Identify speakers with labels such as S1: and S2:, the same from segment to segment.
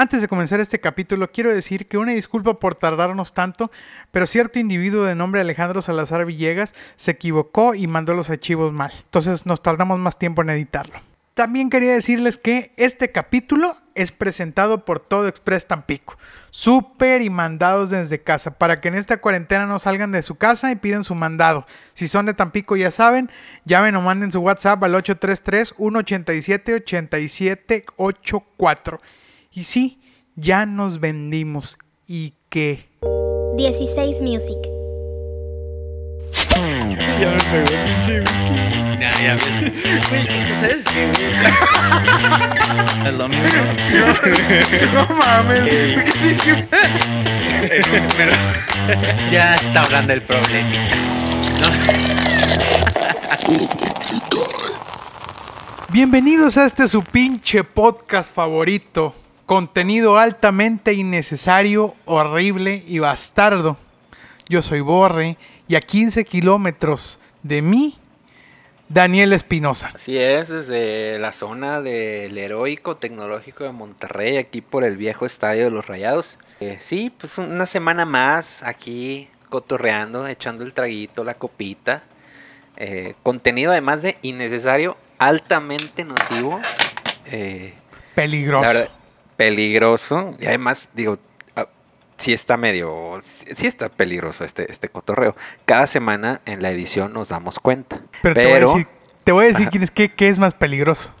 S1: Antes de comenzar este capítulo, quiero decir que una disculpa por tardarnos tanto, pero cierto individuo de nombre Alejandro Salazar Villegas se equivocó y mandó los archivos mal. Entonces nos tardamos más tiempo en editarlo. También quería decirles que este capítulo es presentado por Todo Express Tampico. Súper y mandados desde casa, para que en esta cuarentena no salgan de su casa y piden su mandado. Si son de Tampico ya saben, llamen o manden su WhatsApp al 833-187-8784. Y sí, ya nos vendimos. ¿Y qué?
S2: 16 Music.
S3: Ya me pegó pinche whisky. Ya, ya me. Güey, ¿sabes qué, güey? Es lo mismo.
S1: No mames.
S3: Pero ya está hablando el problema.
S1: Bienvenidos a este su pinche podcast favorito. Contenido altamente innecesario, horrible y bastardo. Yo soy Borre y a 15 kilómetros de mí, Daniel Espinosa.
S4: Así es, desde la zona del heroico tecnológico de Monterrey, aquí por el viejo estadio de los Rayados. Eh, sí, pues una semana más aquí cotorreando, echando el traguito, la copita. Eh, contenido además de innecesario, altamente nocivo. eh,
S1: Peligroso.
S4: la verdad, peligroso. Y además, digo, ah, sí está medio. Sí sí está peligroso este, este cotorreo. Cada semana en la edición nos damos cuenta.
S1: Pero, te voy a decir, te voy a decir quién es, qué, qué es más peligroso.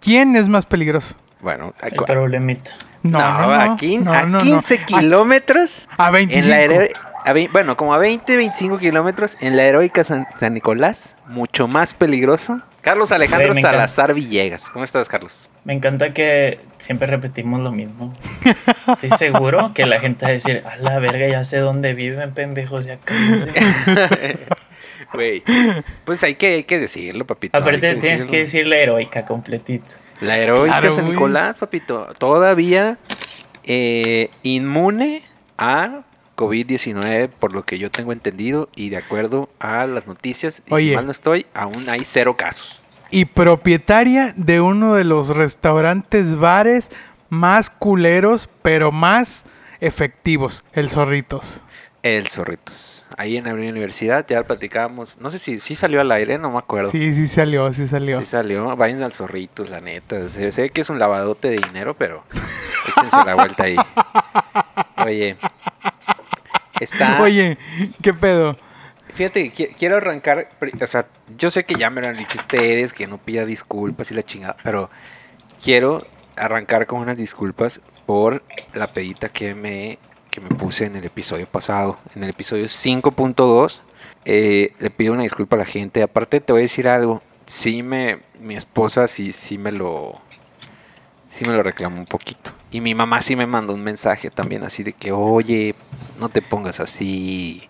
S1: ¿Quién es más peligroso?
S4: Bueno,
S3: El problemita.
S4: No, a, quin-
S1: no,
S4: a
S1: no, no.
S4: 15
S1: A-
S4: kilómetros.
S1: A
S4: En
S1: 25.
S4: la hero- a vein- bueno, como a 20, 25 kilómetros en la heroica San, San Nicolás, mucho más peligroso. Carlos Alejandro
S3: Sí.
S4: Salazar Villegas. ¿Cómo estás, Carlos?
S3: Me encanta que siempre repetimos lo mismo. Estoy seguro que la gente va a decir, a la verga, ya sé dónde viven, pendejos, ya cállense.
S4: Güey, pues hay que, hay que decirlo, papito.
S3: Aparte tienes que decir la heroica completita.
S4: La heroica
S1: Claro,
S4: San. Nicolás, papito. Todavía eh, inmune a COVID-19, por lo que yo tengo entendido, y de acuerdo a las noticias, y
S1: Oye.
S4: si mal no estoy, aún hay cero casos.
S1: Y propietaria de uno de los restaurantes bares más culeros, pero más efectivos, el Zorritos.
S4: El Zorritos. Ahí en la Universidad ya platicábamos. No sé si sí salió al aire, no me acuerdo.
S1: Sí, sí salió, sí salió.
S4: Sí salió. Vayan al Zorritos, la neta. Sé que es un lavadote de dinero, pero échense la vuelta ahí. Oye. Está.
S1: Oye, ¿qué pedo?
S4: Fíjate quiero arrancar. O sea, yo sé que ya me lo han dicho ustedes, que no pida disculpas y la chingada, pero quiero arrancar con unas disculpas por la pedita que me, que me puse en el episodio pasado. En el episodio 5.2, eh, le pido una disculpa a la gente. Aparte, te voy a decir algo. Sí, me, mi esposa sí, sí me lo. Sí me lo reclamó un poquito. Y mi mamá sí me mandó un mensaje también así de que, oye, no te pongas así.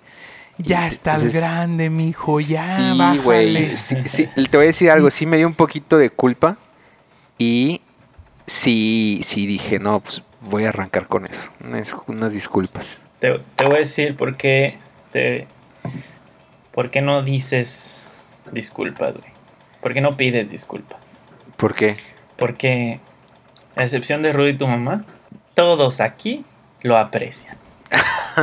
S1: Ya estás
S4: entonces-
S1: grande, mijo, ya,
S4: Sí, güey. Sí, sí, te voy a decir algo. Sí me dio un poquito de culpa. Y sí, sí dije, no, pues voy a arrancar con eso. Unas, unas disculpas.
S3: Te, te voy a decir por qué te. ¿Por qué no dices disculpas, güey? ¿Por qué no pides disculpas?
S4: ¿Por qué?
S3: Porque, a excepción de Rudy y tu mamá, todos aquí lo aprecian.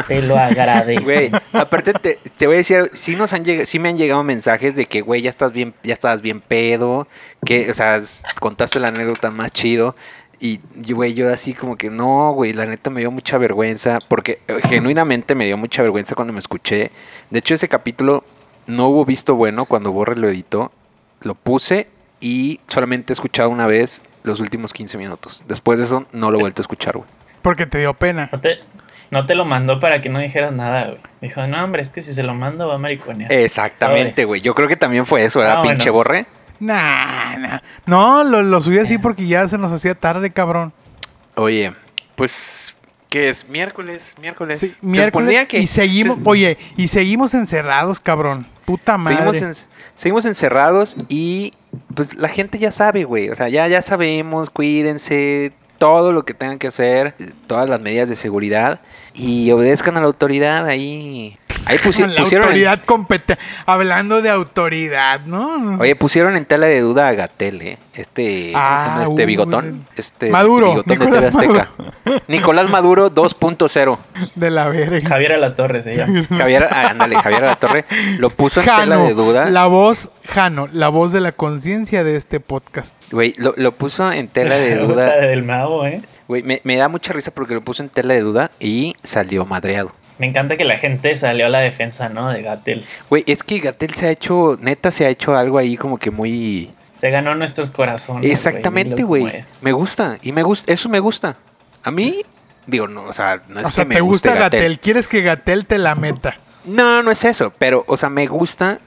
S3: Te lo agradecen.
S4: Güey, aparte te, te voy a decir, sí, nos han llegado, sí me han llegado mensajes de que, güey, ya estás bien, ya estabas bien pedo, que, o sea, contaste la anécdota más chido. Y, güey, yo así como que no, güey, la neta me dio mucha vergüenza, porque eh, genuinamente me dio mucha vergüenza cuando me escuché. De hecho, ese capítulo no hubo visto bueno cuando Borre lo editó. Lo puse y solamente he escuchado una vez los últimos 15 minutos. Después de eso, no lo he vuelto a escuchar, güey.
S1: Porque te dio pena.
S3: Te, no te lo mandó para que no dijeras nada, güey. Dijo, no, hombre, es que si se lo mando va a mariconear.
S4: Exactamente, güey. Yo creo que también fue eso, ¿verdad,
S3: Vámonos.
S4: pinche Borre?
S1: Nah, nah. No, lo, lo subí así porque ya se nos hacía tarde, cabrón.
S4: Oye, pues, ¿qué es? Miércoles, miércoles.
S1: Sí, miércoles
S4: que-
S1: y seguimos,
S4: se-
S1: oye, y seguimos encerrados, cabrón. Puta madre.
S4: seguimos, en- seguimos encerrados y pues la gente ya sabe, güey. O sea, ya, ya sabemos, cuídense, todo lo que tengan que hacer, todas las medidas de seguridad y obedezcan a la autoridad ahí. Ahí pusi-
S1: la
S4: pusieron, en,
S1: autoridad competente. Hablando de autoridad, ¿no?
S4: oye, pusieron en tela de duda a Gatel, ¿eh? Este, ¿cómo se llama?
S1: Ah,
S4: este
S1: uh,
S4: bigotón, este
S1: Maduro,
S4: bigotón de TV
S1: Nicolás
S4: Azteca. Nicolás Maduro 2.0.
S1: De la verga.
S3: Javier Alatorre se llama.
S4: Javier, ah, ándale, Javier La Torre lo puso en tela de duda.
S1: la voz, Jano, la voz de la conciencia de este podcast.
S4: Güey, lo, lo puso en tela de duda.
S3: del mago, ¿eh?
S4: Güey, me, me da mucha risa porque lo puso en tela de duda y salió madreado.
S3: Me encanta que la gente salió a la defensa, ¿no? De Gatel.
S4: Güey, es que Gatel se ha hecho, neta, se ha hecho algo ahí como que muy...
S3: Se ganó nuestros corazones.
S4: Exactamente, güey. Me gusta, y me gusta, eso me gusta. A mí, digo, no, o sea, no es
S1: o sea,
S4: me
S1: te gusta
S4: guste
S1: Gatel. Quieres que Gatel te la meta.
S4: No, no es eso, pero, o sea, me gusta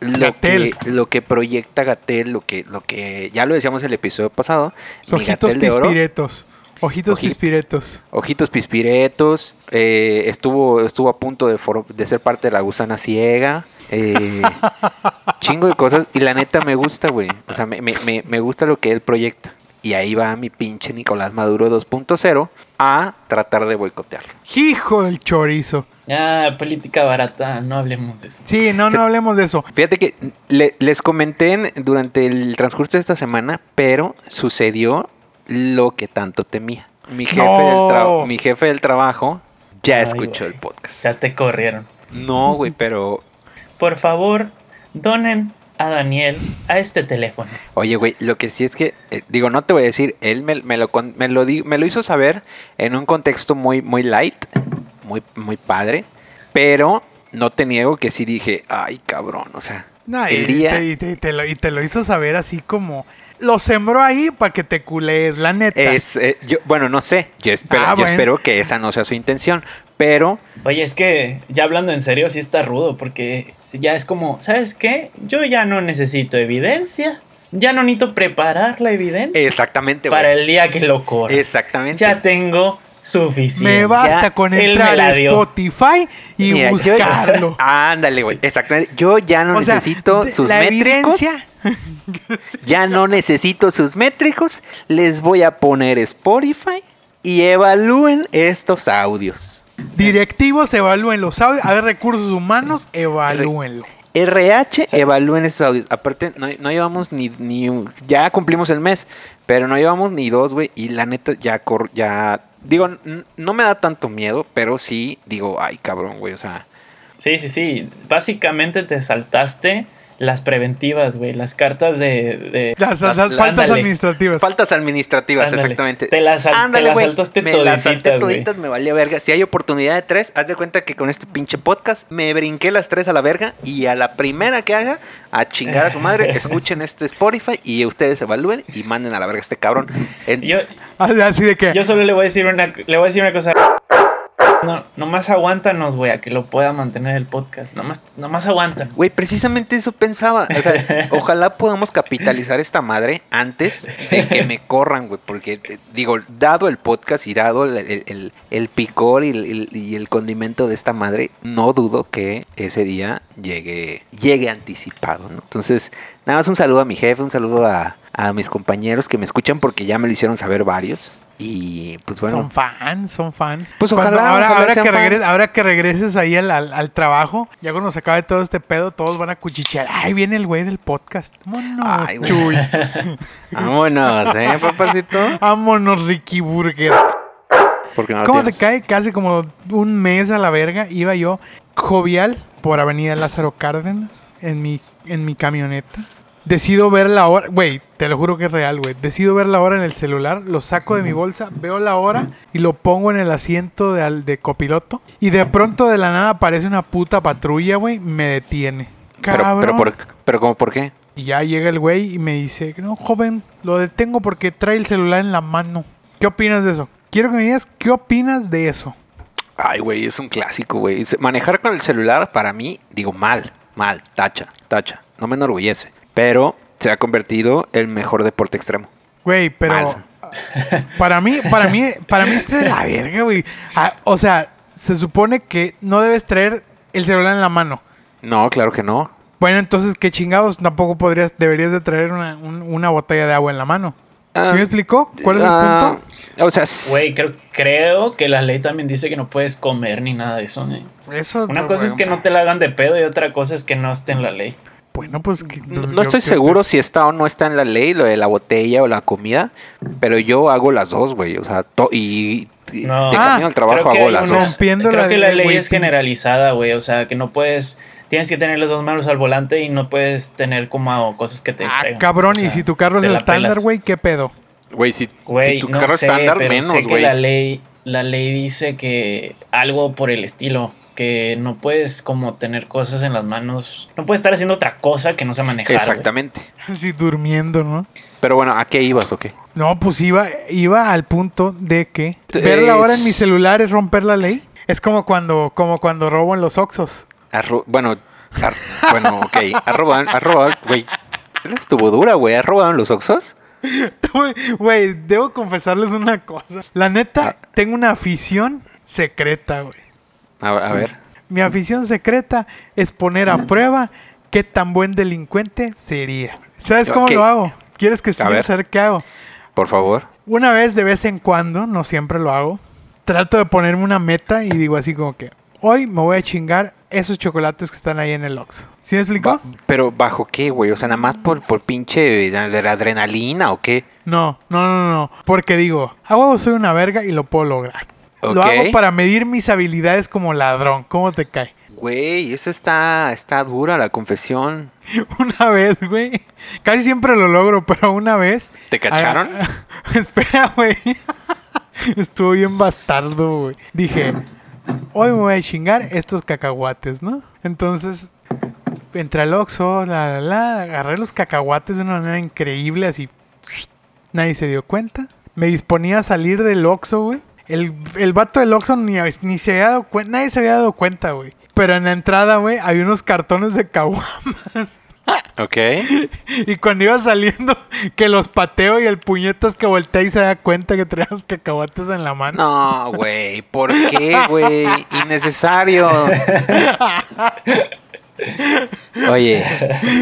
S4: lo que, lo que proyecta Gatel, lo que, lo que, ya lo decíamos el episodio pasado.
S1: Ojitos
S4: Gatell de oro,
S1: pispiretos. Ojitos
S4: Ojito.
S1: pispiretos.
S4: Ojitos pispiretos, eh, estuvo, estuvo a punto de, ser parte de la gusana ciega. eh, chingo de cosas. Y la neta me gusta, güey. O sea, me, me- me- me gusta lo que él proyecta. Y ahí va mi pinche Nicolás Maduro 2.0 a tratar de boicotearlo.
S1: Hijo del chorizo.
S3: Ah, política barata, no hablemos de eso.
S1: Sí, no, no hablemos de eso.
S4: Fíjate que le- les comenté en- durante el transcurso de esta semana, pero sucedió lo que tanto temía. Mi jefe,
S1: No.
S4: del, tra- mi jefe del trabajo ya
S3: Ay,
S4: escuchó el podcast.
S3: Ya te corrieron.
S4: No, güey, pero
S3: Por favor, donen a Daniel a este teléfono.
S4: Oye, güey, lo que sí es que, eh, digo, no te voy a decir, él me, me lo, con- me, lo di- me lo hizo saber en un contexto muy, muy light, muy, muy padre, pero no te niego que sí dije, ay, cabrón, o sea,
S1: No, y,
S4: el día...
S1: te, y te- y te lo, y te lo hizo saber así como... Lo sembró ahí para que te culees, la neta.
S4: Es, eh, yo, bueno, no sé, yo, espero,
S1: Ah,
S4: yo
S1: bueno.
S4: espero que esa no sea su intención, pero
S3: Oye, es que ya hablando en serio, sí está rudo, porque ya es como, ¿sabes qué? Yo ya no necesito evidencia, ya no necesito preparar la evidencia
S4: exactamente,
S3: para el día que lo corra.
S4: Exactamente.
S3: Ya tengo suficiente.
S1: Me basta
S4: ya
S1: con entrar a. Spotify y
S4: Mira, yo-
S1: buscarlo.
S4: ándale, güey, exactamente. Yo ya no
S1: O
S4: necesito sus
S1: la
S4: métricos.
S1: evidencia.
S4: Ya no necesito sus métricos. Les voy a poner Spotify y evalúen estos audios.
S1: Directivos, evalúen los audios. A ver, recursos humanos, evalúenlo.
S4: RH, evalúen estos audios. Aparte, no, no llevamos ni, ni. un- Ya cumplimos el mes, pero no llevamos ni dos, güey. Y la neta, ya. cor- ya digo, no me da tanto miedo, pero sí digo, ay, cabrón, güey. O sea,
S3: Sí, sí, sí. Básicamente te saltaste las preventivas, güey. Las cartas de. de-
S1: Las, las-
S4: Las-
S1: las faltas
S3: ándale.
S1: administrativas.
S4: faltas administrativas,
S3: Ándale.
S4: exactamente.
S3: Te las, sal- te
S4: Ándale,
S3: las
S4: güey,
S3: saltaste
S4: me las salté toditas, me valía verga. Si hay oportunidad de tres, haz de cuenta que con este pinche podcast me brinqué las tres a la verga y a la primera que haga, a chingar a su madre, escuchen este Spotify y ustedes evalúen y manden a la verga a este cabrón. En-
S3: Yo,
S1: Así de que.
S3: yo solo le voy a decir una, le voy a decir una cosa. No, nomás aguántanos, güey, a que lo pueda mantener el podcast. Nomás, nomás aguanta.
S4: Güey, precisamente eso pensaba. O sea, ojalá podamos capitalizar esta madre antes de que me corran, güey. Porque, eh, digo, dado el podcast y dado el, el- el- el picor y el, el- y el condimento de esta madre, no dudo que ese día llegue, llegue anticipado, ¿no? Entonces, nada más un saludo a mi jefe, un saludo a, a mis compañeros que me escuchan porque ya me lo hicieron saber varios. Y pues bueno.
S1: Son fans, son fans.
S4: Pues
S1: Cuando-
S4: ojalá,
S1: ahora,
S4: ojalá
S1: ahora, que regres-
S4: fans.
S1: ahora que regreses ahí al, al- al trabajo, ya cuando se acabe todo este pedo, todos van a cuchichear. Ay, viene el güey del podcast. Vámonos,
S4: Ay.
S1: Chuy.
S4: Vámonos, ¿eh, papacito?
S1: Vámonos, Ricky Burger.
S4: Porque no lo
S1: ¿Cómo te cae? Casi como un mes a la verga iba yo jovial por Avenida Lázaro Cárdenas en mi, en mi camioneta. Decido ver la hora, güey, te lo juro que es real, güey. Decido ver la hora en el celular, lo saco de mi bolsa, veo la hora y lo pongo en el asiento de, al- de copiloto. Y de pronto de la nada aparece una puta patrulla, güey, me detiene.
S4: Pero,
S1: Cabrón.
S4: pero, por, pero ¿cómo por qué?
S1: Y ya llega el güey y me dice, no, joven, lo detengo porque trae el celular en la mano. ¿Qué opinas de eso? Quiero que me digas qué opinas de eso.
S4: Ay, güey, es un clásico, güey. Manejar con el celular, para mí, digo, mal, mal, tacha, tacha. No me enorgullece. Pero se ha convertido el mejor deporte extremo.
S1: Güey, pero
S4: Mal.
S1: para mí, para mí, para mí está de la verga, güey. Ah, o sea, se supone que no debes traer el celular en la mano.
S4: No, claro que no.
S1: Bueno, entonces, ¿qué chingados? Tampoco podrías, deberías de traer una, un- una botella de agua en la mano.
S4: Ah,
S1: ¿Sí me explicó? ¿Cuál es el
S4: ah,
S1: punto?
S4: O sea, s-
S3: Güey, creo, creo que la ley también dice que no puedes comer ni nada de eso, ¿eh?
S1: Eso.
S3: Una
S1: no,
S3: cosa es que no te la hagan de pedo y otra cosa es que no esté en la ley.
S1: Bueno, pues. que-
S4: no,
S1: yo-
S4: no estoy seguro si está o no está en la ley lo de la botella o la comida, pero yo hago las dos, güey. O sea, to- y
S3: No.
S4: de
S1: Ah,
S4: camino al trabajo bolas.
S3: unos-
S1: Rompiendo
S3: creo
S1: la
S3: que la
S1: ley,
S3: es generalizada, güey. O sea, que no puedes. Tienes que tener las dos manos al volante y no puedes tener como cosas que te
S1: Ah,
S3: distraigan.
S1: cabrón,
S3: O
S1: y si tu carro es estándar, güey, ¿qué pedo?
S4: Güey, si,
S3: Güey,
S4: si tu
S3: no
S4: carro es
S3: sé,
S4: estándar, menos, güey.
S3: la ley, la ley dice que algo por el estilo, que no puedes como tener cosas en las manos, no puedes estar haciendo otra cosa que no sea manejar.
S4: Exactamente.
S1: Así durmiendo, ¿no?
S4: Pero bueno, ¿a qué ibas o qué?
S1: No, pues iba, iba al punto de que ver la hora en mi celular es romper la ley. Es como cuando, como cuando robo en los Oxos.
S4: Bueno, bueno, ok. ¿Has robado, has robado, güey? Estuvo dura, güey. ¿Has robado en los Oxos?
S1: Güey, Güey, debo confesarles una cosa. La neta, tengo una afición secreta, güey.
S4: A, a ver.
S1: Mi afición secreta es poner a prueba qué tan buen delincuente sería. ¿Sabes cómo lo hago? ¿Quieres que
S4: ver.
S1: saber qué hago?
S4: Por favor.
S1: Una vez de vez en cuando, no siempre lo hago, trato de ponerme una meta y digo así como que hoy me voy a chingar esos chocolates que están ahí en el Oxxo. ¿Sí me explicó?
S4: Ba- Pero ¿bajo qué, güey? O sea, nada más por, por pinche de adrenalina o qué.
S1: No, no, no, no. Porque digo, a huevo soy una verga y lo puedo lograr. Lo hago para medir mis habilidades como ladrón. ¿Cómo te cae?
S4: Güey, eso está, está dura la confesión.
S1: Una vez, güey. Casi siempre lo logro, pero una vez.
S4: ¿Te cacharon?
S1: Ah, espera, güey. Estuvo bien bastardo, güey. Dije, hoy me voy a chingar estos cacahuates, ¿no? Entonces, entré al Oxxo, la, la, la, agarré los cacahuates de una manera increíble, así. Nadie se dio cuenta. Me disponía a salir del Oxxo, güey. El, el vato del Oxxo ni, ni se había dado cuenta, nadie se había dado cuenta, güey. Pero en la entrada, güey, había unos cartones de caguamas.
S4: Ok.
S1: Y cuando iba saliendo, que los pateo y el puñetas que voltea y se da cuenta que traía los cacahuates en la mano.
S4: No, güey. ¿Por qué, güey? Innecesario. Oye,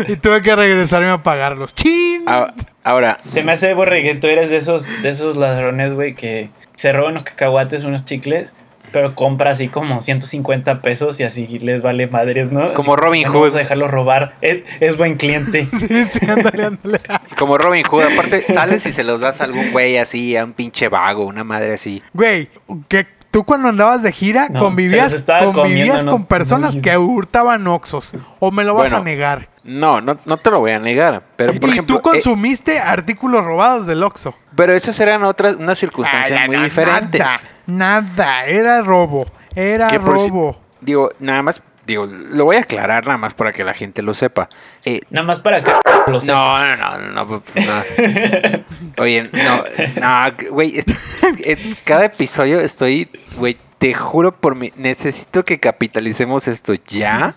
S1: Y tuve que regresarme a pagarlos. ¡Chin!
S4: a- ahora,
S3: Se me hace borre que tú eres de esos, de esos ladrones, güey, que se roban unos cacahuates, unos chicles, pero compra así como 150 pesos y así les vale madres, ¿no?
S4: Como
S3: Así,
S4: Robin
S3: no
S4: Hood.
S3: Vamos a dejarlo robar. Es, es buen cliente.
S1: Sí, sí, ándale, ándale.
S4: como Robin Hood, aparte sales y se los das a algún güey así, a un pinche vago, una madre así.
S1: Güey, que tú cuando andabas de gira
S3: No,
S1: convivías, convivías con personas que hurtaban oxos. ¿O me lo vas
S4: Bueno,
S1: a negar?
S4: No, no, no te lo voy a negar. Pero por
S1: y
S4: ejemplo.
S1: tú
S4: eh,
S1: consumiste artículos robados del Oxxo.
S4: pero esas eran otras, unas circunstancias
S1: Ay,
S4: muy diferentes.
S1: Nada, nada, era robo. Era
S4: Que por si-
S1: robo.
S4: digo, nada más, digo, lo voy a aclarar nada más para que la gente lo sepa. Eh,
S3: Nada más para que lo.
S4: No, no, no, no, no. Oye, no, no, güey, cada episodio estoy, güey, te juro por mi, necesito que capitalicemos esto ya,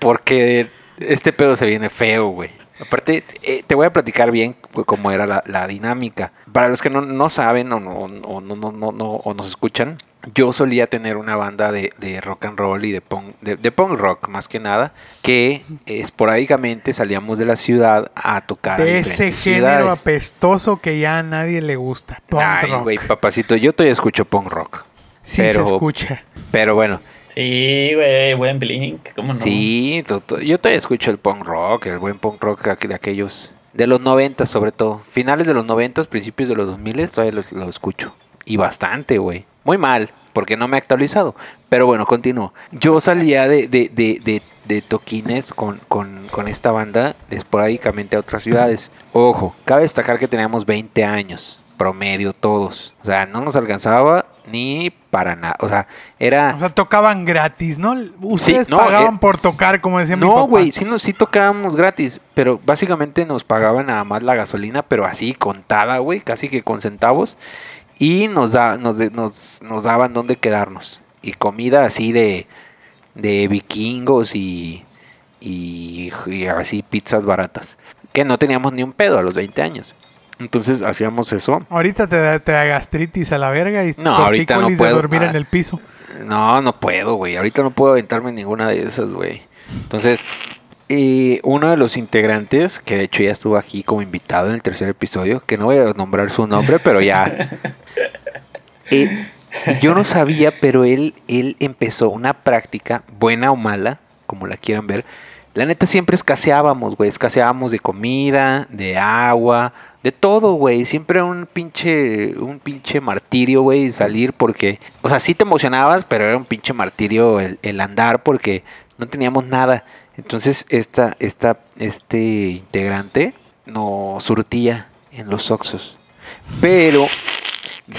S4: porque este pedo se viene feo, güey. Aparte, eh, te voy a platicar bien cómo era la, la dinámica. Para los que no, no saben o no, o no, no, no, no- o nos escuchan, yo solía tener una banda de, de rock and roll y de punk, de, de punk rock más que nada, que esporádicamente salíamos de la ciudad a tocar.
S1: De ese género
S4: ciudades.
S1: apestoso que ya a nadie le gusta. Punk
S4: Ay, güey, papacito, yo todavía escucho punk rock.
S1: sí
S4: pero-
S1: se escucha.
S4: Pero bueno,
S3: Sí, güey, buen Blink, ¿cómo no?
S4: sí, to- to- yo todavía escucho el punk rock, el buen punk rock de aquellos, de los 90 sobre todo. Finales de los 90, principios de los 2000, todavía lo escucho. Y bastante, güey. Muy mal, porque no me he actualizado. Pero bueno, continúo. Yo salía de, de, de, de, de toquines con, con, con esta banda esporádicamente a otras ciudades. Ojo, cabe destacar que teníamos 20 años, promedio todos. O sea, no nos alcanzaba ni para nada. O sea, era...
S1: O sea, tocaban gratis, ¿no? Ustedes
S4: no,
S1: pagaban
S4: eh,
S1: por tocar, como decía mi papá.
S4: No, güey, sí, nos- sí tocábamos gratis, pero básicamente nos pagaban nada más la gasolina, pero así contada, güey, casi que con centavos. Y nos, da, nos, nos, nos daban dónde quedarnos. Y comida así de, de vikingos y, y, y así pizzas baratas. Que no teníamos ni un pedo a los 20 años. Entonces hacíamos eso.
S1: Ahorita te da, te da gastritis a la verga y
S4: No, ahorita no
S1: de
S4: puedo.
S1: dormir
S4: Ah.
S1: en el piso.
S4: No, no puedo, güey. Ahorita no puedo aventarme ninguna de esas, güey. Entonces, eh, uno de los integrantes, que de hecho ya estuvo aquí como invitado en el tercer episodio, que no voy a nombrar su nombre, pero ya. Eh, yo no sabía, pero él, él empezó una práctica, buena o mala, como la quieran ver. La neta siempre escaseábamos, güey. Escaseábamos de comida, de agua, De todo, güey. Siempre un pinche, un pinche martirio, güey, salir porque... O sea, sí te emocionabas, pero era un pinche martirio el, el andar porque no teníamos nada. Entonces, esta, esta, este integrante nos surtía en los Oxos. Pero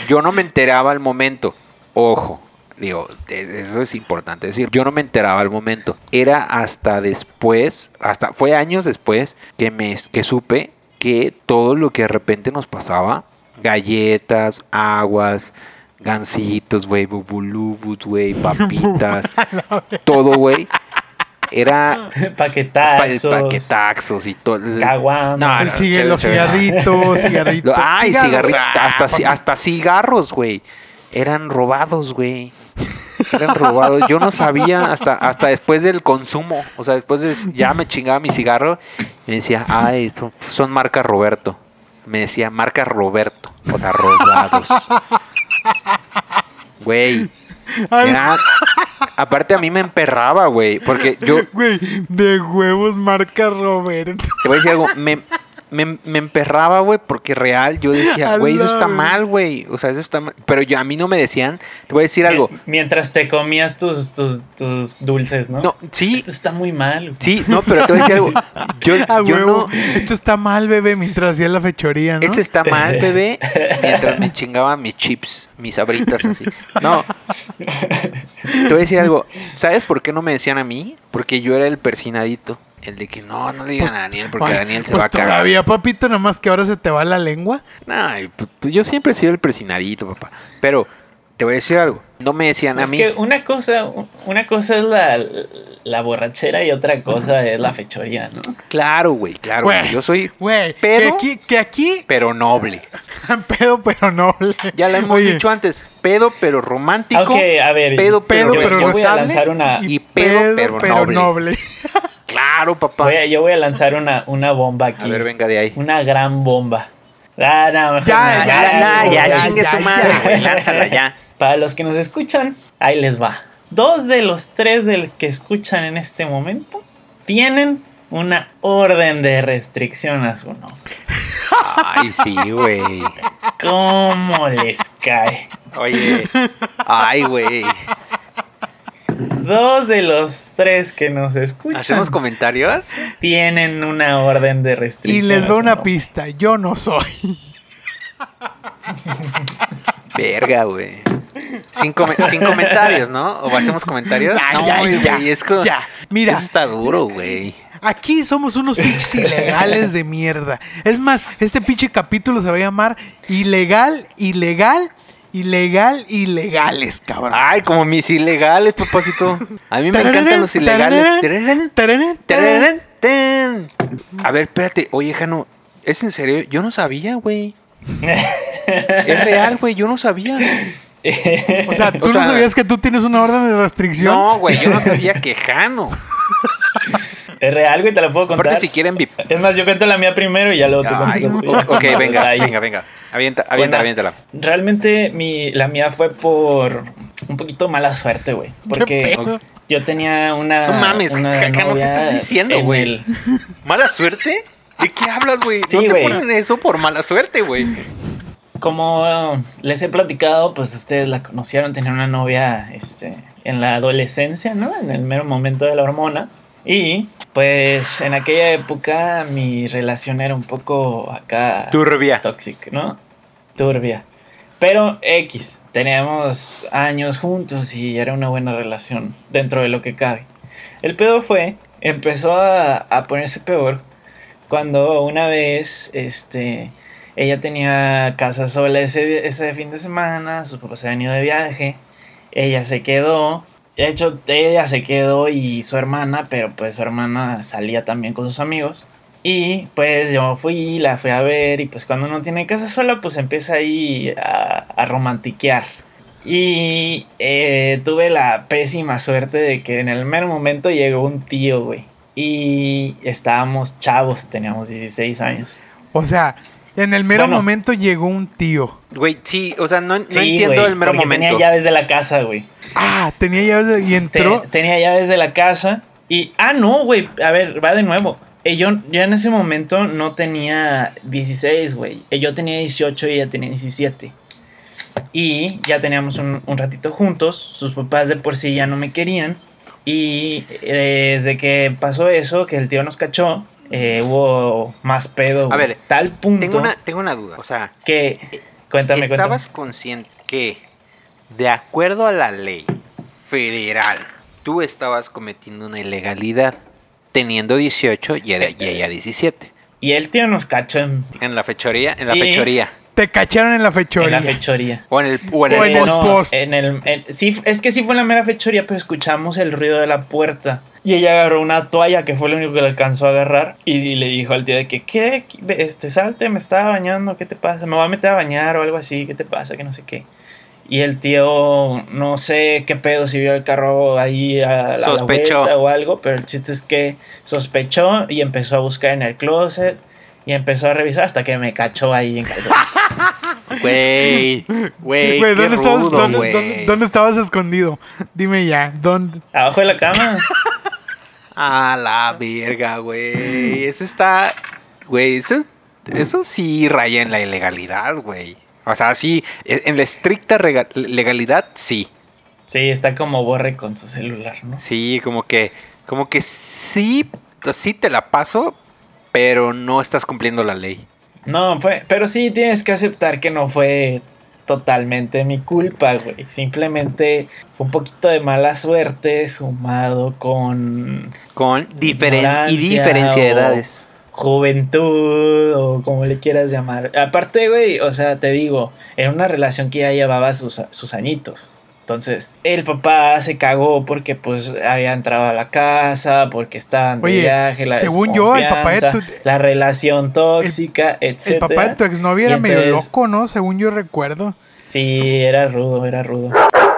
S4: yo no me enteraba al momento. Ojo, digo, de- eso es importante decir. Yo no me enteraba al momento. Era hasta después, hasta fue años después que me que supe que todo lo que de repente nos pasaba, galletas, aguas, gancitos, güey, bubulubus, güey, papitas, todo, güey, era pa- paquetaxos y todo.
S3: Caguamas.
S4: No,
S1: El
S4: no, chévere,
S1: los cigarritos, cigarritos.
S4: Ay, cigarritos.
S1: ah,
S4: Hasta, hasta cigarros, güey. Eran robados, güey. Eran robados. Yo no sabía hasta, hasta después del consumo. O sea, después de ya me chingaba mi cigarro. Y me decía, ay, son, son marca Roberto. Me decía, marca Roberto. O sea, robados. Güey. Era- aparte a mí me emperraba, güey. Porque yo,
S1: Güey, de huevos marca Roberto.
S4: te voy a decir algo, me, me, me emperraba, güey, porque real yo decía, güey, eso está
S1: güey.
S4: mal, güey. O sea, eso está mal. Pero yo, a mí no me decían, te voy a decir algo.
S3: Mientras te comías tus, tus, tus dulces, ¿no?
S4: No, sí.
S3: Esto está muy mal.
S4: Sí, no, pero te voy a decir algo. Yo,
S1: A
S4: yo
S1: huevo.
S4: no.
S1: Esto está mal, bebé, mientras hacía la fechoría, ¿no?
S4: Ese está mal, bebé. Mientras me chingaba mis chips, mis sabritas así. No. Te voy a decir algo. ¿Sabes por qué no me decían a mí? Porque yo era el persinadito. El de que no, no le digan a Daniel porque
S1: Ay,
S4: Daniel se
S1: pues
S4: va a cagar.
S1: todavía, papito, nada más que ahora se te va la lengua.
S4: Ay, pues, pues, yo siempre he sido el persinadito, papá. Pero te voy a decir algo. No me decían a
S3: Es
S4: mí.
S3: que una cosa, una cosa es la, la borrachera y otra cosa es la fechoría, ¿no?
S4: Claro, güey, claro.
S1: Güey,
S4: güey, Yo soy
S1: Güey, que
S4: Pero-
S1: aquí, que aquí,
S4: pero noble.
S1: pedo pero noble.
S4: Ya lo hemos
S1: Oye,
S4: dicho antes. Pedo, pero romántico.
S3: Ok, a ver.
S4: Pedo,
S1: Pedo pero
S3: yo voy a
S1: responsable
S3: lanzar una,
S4: y pedo, pero noble. Claro, papá.
S3: voy a- yo voy a lanzar una, una bomba aquí.
S4: A ver, venga de ahí.
S3: Una gran bomba. Ah, no, mejor
S1: Ya,
S3: no,
S1: ya,
S4: Ya, ya, ya,
S1: ya, ya,
S4: su
S1: ya.
S4: madre, güey. Lánzala ya.
S3: Para los que nos escuchan, ahí les va. Dos de los tres del que escuchan en este momento tienen una orden de restricción a su nombre.
S4: Ay, sí, güey.
S3: ¿Cómo les cae?
S4: Oye. Ay, güey.
S3: Dos de los tres que nos escuchan
S4: ¿Hacemos comentarios?
S3: tienen una orden de
S1: Y
S3: restricción.
S1: les
S3: a
S1: doy una
S3: nombre.
S1: pista, yo no soy.
S4: Verga, güey. Sin, come- sin comentarios, ¿no? ¿O hacemos comentarios?
S1: Ya,
S4: no,
S1: ya, ya,
S4: es como-
S1: ya. Mira.
S4: Eso está duro, güey.
S1: Aquí somos unos pinches ilegales de mierda. Es más, este pinche capítulo se va a llamar Ilegal, Ilegal, Ilegal, Ilegales, cabrón.
S4: Ay, como mis ilegales, papacito. A mí me encantan los ilegales. A ver, espérate. Oye, Jano, ¿es en serio? Yo no sabía, güey. Es real, güey. Yo no sabía.
S1: O sea, ¿tú
S4: O sea-
S1: no sabías que tú tienes una orden de restricción?
S4: No, güey. Yo no sabía que Jano.
S3: Es real, güey, te la puedo contar.
S4: Aparte, si quieren vip.
S3: Es más, yo cuento la mía primero y ya luego tú
S4: Ay,
S3: cuentas tuya.
S4: ok, venga,
S3: Ahí.
S4: venga, venga. Avienta, avienta,
S3: Bueno,
S4: aviéntala.
S3: Realmente mi, la mía fue por un poquito mala suerte, güey. Porque yo tenía una.
S4: No mames,
S3: una
S4: Jacano, ¿qué
S3: novia
S4: estás diciendo,
S3: en
S4: güey?
S3: el-
S4: ¿Mala suerte? ¿De qué hablas, güey?
S3: Sí,
S4: no te ponen eso por mala suerte, güey.
S3: Como uh, les he platicado, pues ustedes la conocieron, tenía una novia este, en la adolescencia, ¿no? En el mero momento de la hormona. Y pues en aquella época mi relación era un poco acá
S4: Turbia.
S3: toxic, ¿no? Turbia. Pero X, teníamos años juntos y era una buena relación dentro de lo que cabe. El pedo fue, empezó a, a ponerse peor cuando una vez, este, ella tenía casa sola ese, ese fin de semana, sus papás se habían ido de viaje, ella se quedó, de hecho ella se quedó y su hermana, pero pues su hermana salía también con sus amigos. Y pues yo fui, la fui a ver y pues cuando uno tiene casa sola pues empieza ahí a, a romantiquear. Y eh, tuve la pésima suerte de que en el mero momento llegó un tío, güey. Y estábamos chavos, teníamos 16 años.
S1: O sea, en el mero
S3: Bueno.
S1: momento llegó un tío.
S4: Güey, sí, o sea, no, no
S3: Sí,
S4: entiendo el mero
S3: porque
S4: momento.
S3: Tenía llaves de la casa, güey.
S1: Ah, tenía llaves de- y
S3: Te-
S1: entró.
S3: tenía llaves de la casa. Y, ah, no, güey. A ver, va de nuevo. eh, yo, yo en ese momento no tenía 16, güey. Eh, Yo tenía 18 y ella tenía 17. Y ya teníamos un, un ratito juntos. Sus papás de por sí ya no me querían. Y eh, desde que pasó eso, que el tío nos cachó, eh, hubo más pedo.
S4: A ver,
S3: tal punto
S4: Tengo una, tengo una duda. O sea,
S3: que... Cuéntame, cuéntame.
S4: ¿estabas consciente que, de acuerdo a la ley federal, tú estabas cometiendo una ilegalidad teniendo 18 y ella, y ella 17?
S3: Y el tío nos cachó en,
S4: En la fechoría, en la
S3: Y-
S4: fechoría.
S1: Te cacharon en la fechoría.
S3: en la fechoría.
S4: O en el, o en
S1: O
S4: el
S1: en el
S4: post.
S1: post.
S3: en el, en- sí, es que sí fue en la mera fechoría, pero escuchamos el ruido de la puerta. Y ella agarró una toalla, que fue lo único que le alcanzó a agarrar. Y le dijo al tío de que, ¿qué? Este, salte, me estaba bañando, ¿qué te pasa? Me voy a meter a bañar o algo así, ¿qué te pasa? Que no sé qué. Y el tío, no sé qué pedo, si vio el carro ahí a la,
S4: Sospechó.
S3: vuelta o algo, pero el chiste es que sospechó y empezó a buscar en el closet. Y empezó a revisar hasta que me cachó ahí en casa.
S4: Güey, güey,
S1: Güey,
S4: qué
S1: ¿dónde, estabas,
S4: rudo,
S1: dónde-
S4: güey.
S1: dónde- dónde estabas escondido? Dime ya, ¿dónde?
S3: Abajo de la cama.
S4: A la verga, güey. Eso está. Güey, eso, eso sí raya en la ilegalidad, güey. O sea, sí, e- en la estricta legalidad, sí.
S3: Sí, está como borre con su celular, ¿no?
S4: Sí, como que. Como que sí. Sí te la paso, pero no estás cumpliendo la ley.
S3: No, fue, pero sí tienes que aceptar que no fue totalmente mi culpa, güey. Simplemente fue un poquito de mala suerte sumado con
S4: Con diferen y diferencia de edades.
S3: juventud o como le quieras llamar. Aparte, güey, o sea, te digo, era una relación que ya llevaba sus, sus añitos. Entonces, el papá se cagó porque pues había entrado a la casa, porque estaban de
S1: Oye,
S3: viaje, la
S1: según yo, el papá de tu-
S3: la relación tóxica, etc.
S1: El papá de tu exnovia era
S3: Y
S1: medio
S3: entonces-
S1: loco, ¿no? Según yo recuerdo.
S3: Sí, era rudo, era rudo.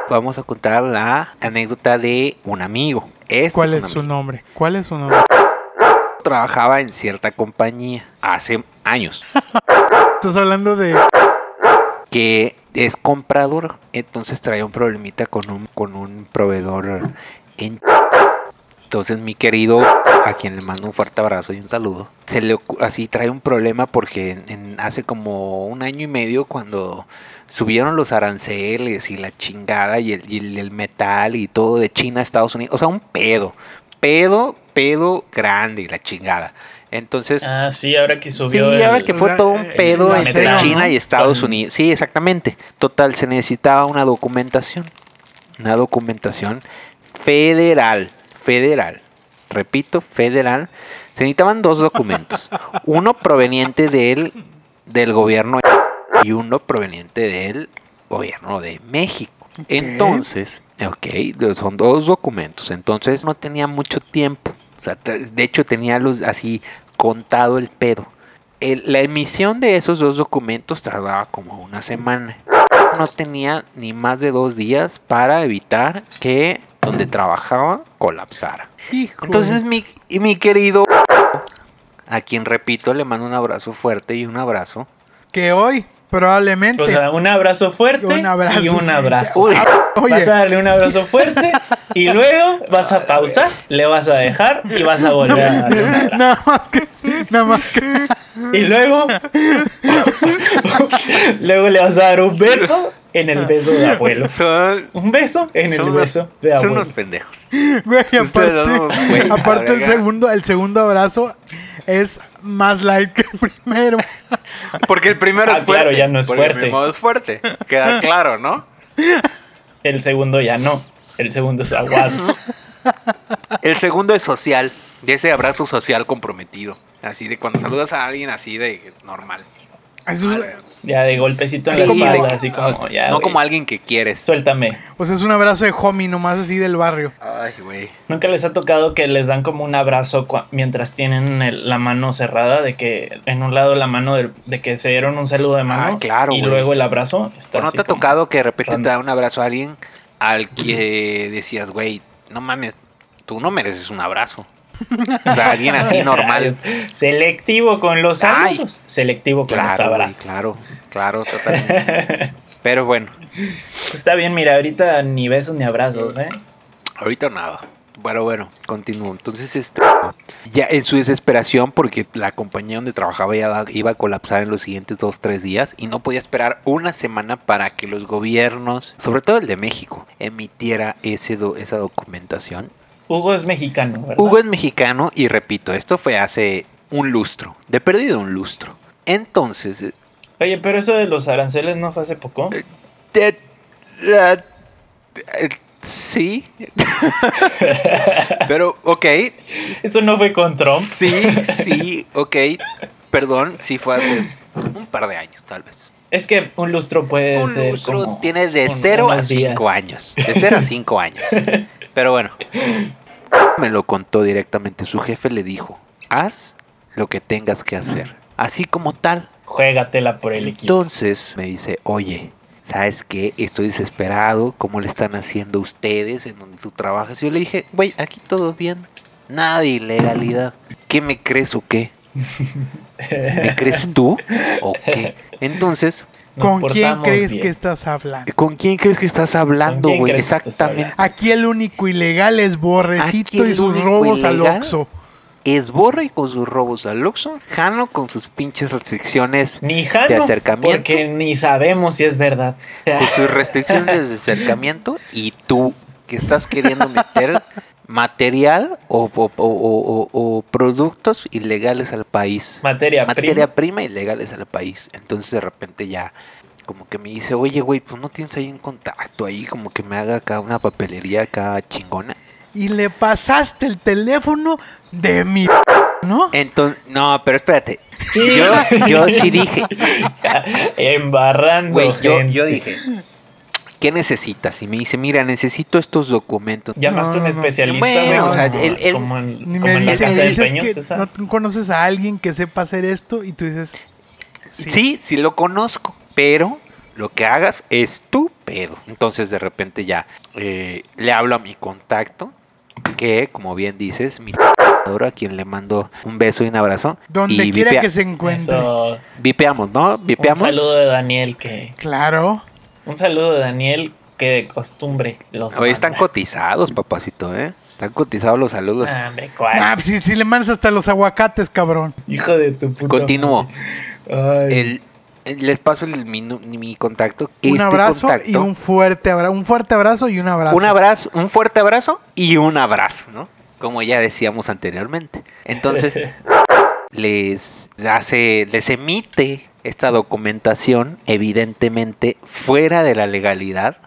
S4: Vamos a contar la anécdota de un amigo. Este
S1: ¿Cuál es su nombre? ¿Cuál es su nombre?
S4: Trabajaba en cierta compañía hace años.
S1: Estás hablando de...
S4: que es comprador, entonces traía un problemita con un, con un proveedor en entonces mi querido, a quien le mando un fuerte abrazo y un saludo, se le así trae un problema porque en- hace como un año y medio cuando subieron los aranceles y la chingada y el, y el metal y todo de China a Estados Unidos, o sea, un pedo, pedo, pedo grande y la chingada. Entonces,
S3: Ah, sí, ahora que
S4: Sí,
S3: subió el-
S4: ahora que fue
S1: la-
S4: todo un
S1: eh,
S4: pedo
S1: la
S4: entre China
S3: ¿no?
S4: y Estados
S3: Con-
S4: Unidos. Sí, exactamente. Total, se necesitaba una documentación. Una documentación federal. Federal. Repito, federal. Se necesitaban dos documentos. Uno proveniente del, del gobierno y uno proveniente del gobierno de México. Entonces, ok, son dos documentos. Entonces no tenía mucho tiempo. O sea, de hecho tenía los así contado el pedo. El- la emisión de esos dos documentos tardaba como una semana. No tenía ni más de dos días para evitar que donde trabajaba colapsara.
S1: Hijo.
S4: Entonces mi, y mi querido, a quien repito le mando un abrazo fuerte y un abrazo.
S1: que hoy, probablemente...
S3: O sea, un abrazo fuerte
S1: Un abrazo.
S3: y un abrazo.
S4: Uy,
S1: Oye,
S3: Vas a darle un abrazo fuerte y luego vas a pausar, le vas a dejar y vas a volver a darle un abrazo.
S1: nada más que... Nada más que...
S3: Y luego, luego le vas a dar un beso en el beso de abuelo.
S4: son,
S3: Un beso en el
S4: son unos-
S3: beso de
S4: son
S3: abuelo.
S4: unos pendejos.
S1: Güey, aparte, aparte el segundo, el segundo abrazo es más light que el primero.
S4: Porque el primero
S3: Ah,
S4: es fuerte.
S3: claro, ya no es
S4: porque
S3: fuerte.
S4: El primero es fuerte. Queda claro, ¿no?
S3: El segundo ya no. El segundo es aguado.
S4: El segundo es social. De ese abrazo social comprometido. Así de cuando saludas a alguien así de normal.
S3: Ya de golpecito en
S4: Sí,
S3: la espalda,
S4: de-
S3: así como ya.
S4: no como alguien que quieres.
S3: Suéltame.
S1: o sea, es un abrazo de homie nomás así del barrio.
S4: Ay, güey.
S3: ¿Nunca les ha tocado que les dan como un abrazo mientras tienen el- la mano cerrada? De que en un lado la mano del- de que se dieron un saludo de mano.
S4: Ah, claro,
S3: Y luego el abrazo. Está
S4: ¿O no
S3: así
S4: te ha tocado que de repente te da un abrazo a alguien al que decías, güey, no mames, tú no mereces un abrazo? Alguien así normal.
S3: Selectivo con los saludos. Selectivo con los
S4: Claro, güey,
S3: abrazos.
S4: claro, claro, totalmente. Pero bueno,
S3: Está bien, mira, ahorita ni besos ni abrazos, ¿eh?
S4: ahorita nada. Bueno, bueno, continúo. Entonces, este, ya en su desesperación, porque la compañía donde trabajaba ya iba a colapsar en los siguientes dos, tres días y no podía esperar una semana para que los gobiernos, sobre todo el de México, emitiera ese do- esa documentación.
S3: Hugo es mexicano, ¿verdad?
S4: Hugo es mexicano y repito, esto fue hace un lustro, de perdido un lustro. Entonces, eh,
S3: Oye, pero eso de los aranceles no fue hace poco.
S4: de- eh, eh, sí, pero ok,
S3: Eso no fue con Trump.
S4: Sí, sí, ok. Perdón, sí fue hace un par de años, tal vez.
S3: Es que un lustro puede
S4: Un
S3: ser
S4: lustro
S3: como
S4: tiene de
S3: un-
S4: 0 a
S3: unos días.
S4: 5 años. De 0 a 5 años. Pero bueno, me lo contó directamente. Su jefe le dijo, haz lo que tengas que hacer. Así como tal.
S3: Juégatela por el equipo.
S4: Entonces me dice, oye, ¿sabes qué? Estoy desesperado. ¿Cómo le están haciendo ustedes en donde tú trabajas? Y yo le dije, güey, aquí todo bien. Nada de ilegalidad. ¿Qué me crees o qué? ¿Me crees tú o qué? Entonces,
S3: Nos
S1: ¿Con quién crees
S3: bien.
S1: que estás hablando?
S4: ¿con quién crees que estás hablando, güey? Exactamente.
S1: Aquí el único ilegal es Borrecito y sus robos al Oxxo.
S4: Es Borre con sus robos al Luxo, Jano con sus pinches restricciones
S3: Ni
S4: de acercamiento.
S3: porque ni sabemos si es verdad.
S4: con sus restricciones de acercamiento y tú que estás queriendo meter material o, o- o- o- o productos ilegales al país.
S3: Materia,
S4: Materia
S3: prima.
S4: prima ilegales al país. Entonces de repente ya como que me dice, oye güey, pues no tienes ahí un contacto ahí como que me haga acá una papelería acá chingona.
S1: Y le pasaste el teléfono de mi... ¿No?
S4: Entonces, no, pero espérate.
S3: Sí.
S4: Yo, yo sí dije,
S3: Embarrando.
S4: güey, yo, yo dije, ¿qué necesitas? Y me dice, mira, necesito estos documentos.
S3: Llamaste a un
S1: No, no, no.
S3: especialista.
S4: Bueno, o sea,
S3: como-
S4: él- él-
S3: como en, como
S1: me
S3: en la casa del
S1: que no tú conoces a alguien que sepa hacer esto y tú dices...
S4: Sí. sí, lo conozco, pero lo que hagas es tu pedo. Entonces de repente ya eh, le hablo a mi contacto, que como bien dices, mi a quien le mando un beso y un abrazo.
S1: Donde
S4: y
S1: quiera que se encuentre.
S3: Eso.
S4: Vipeamos, ¿no?
S3: Un
S4: Vipeamos.
S3: saludo de Daniel que.
S1: Claro.
S3: Un saludo de Daniel que de costumbre los.
S4: Hoy están cotizados, papacito, ¿eh? Están cotizados los saludos.
S3: Ah, hombre, ¿cuál?
S1: Ah, pues si, si le mandas hasta los aguacates, cabrón.
S3: Hijo de tu puta.
S4: Continúo. El- el- les paso el, mi, mi contacto.
S1: Un
S4: Este
S1: abrazo y un fuerte abrazo. Un fuerte abrazo y un abrazo.
S4: Un abrazo, un fuerte abrazo y un abrazo, ¿no? Como ya decíamos anteriormente. Entonces, les hace, les emite esta documentación, evidentemente, fuera de la legalidad.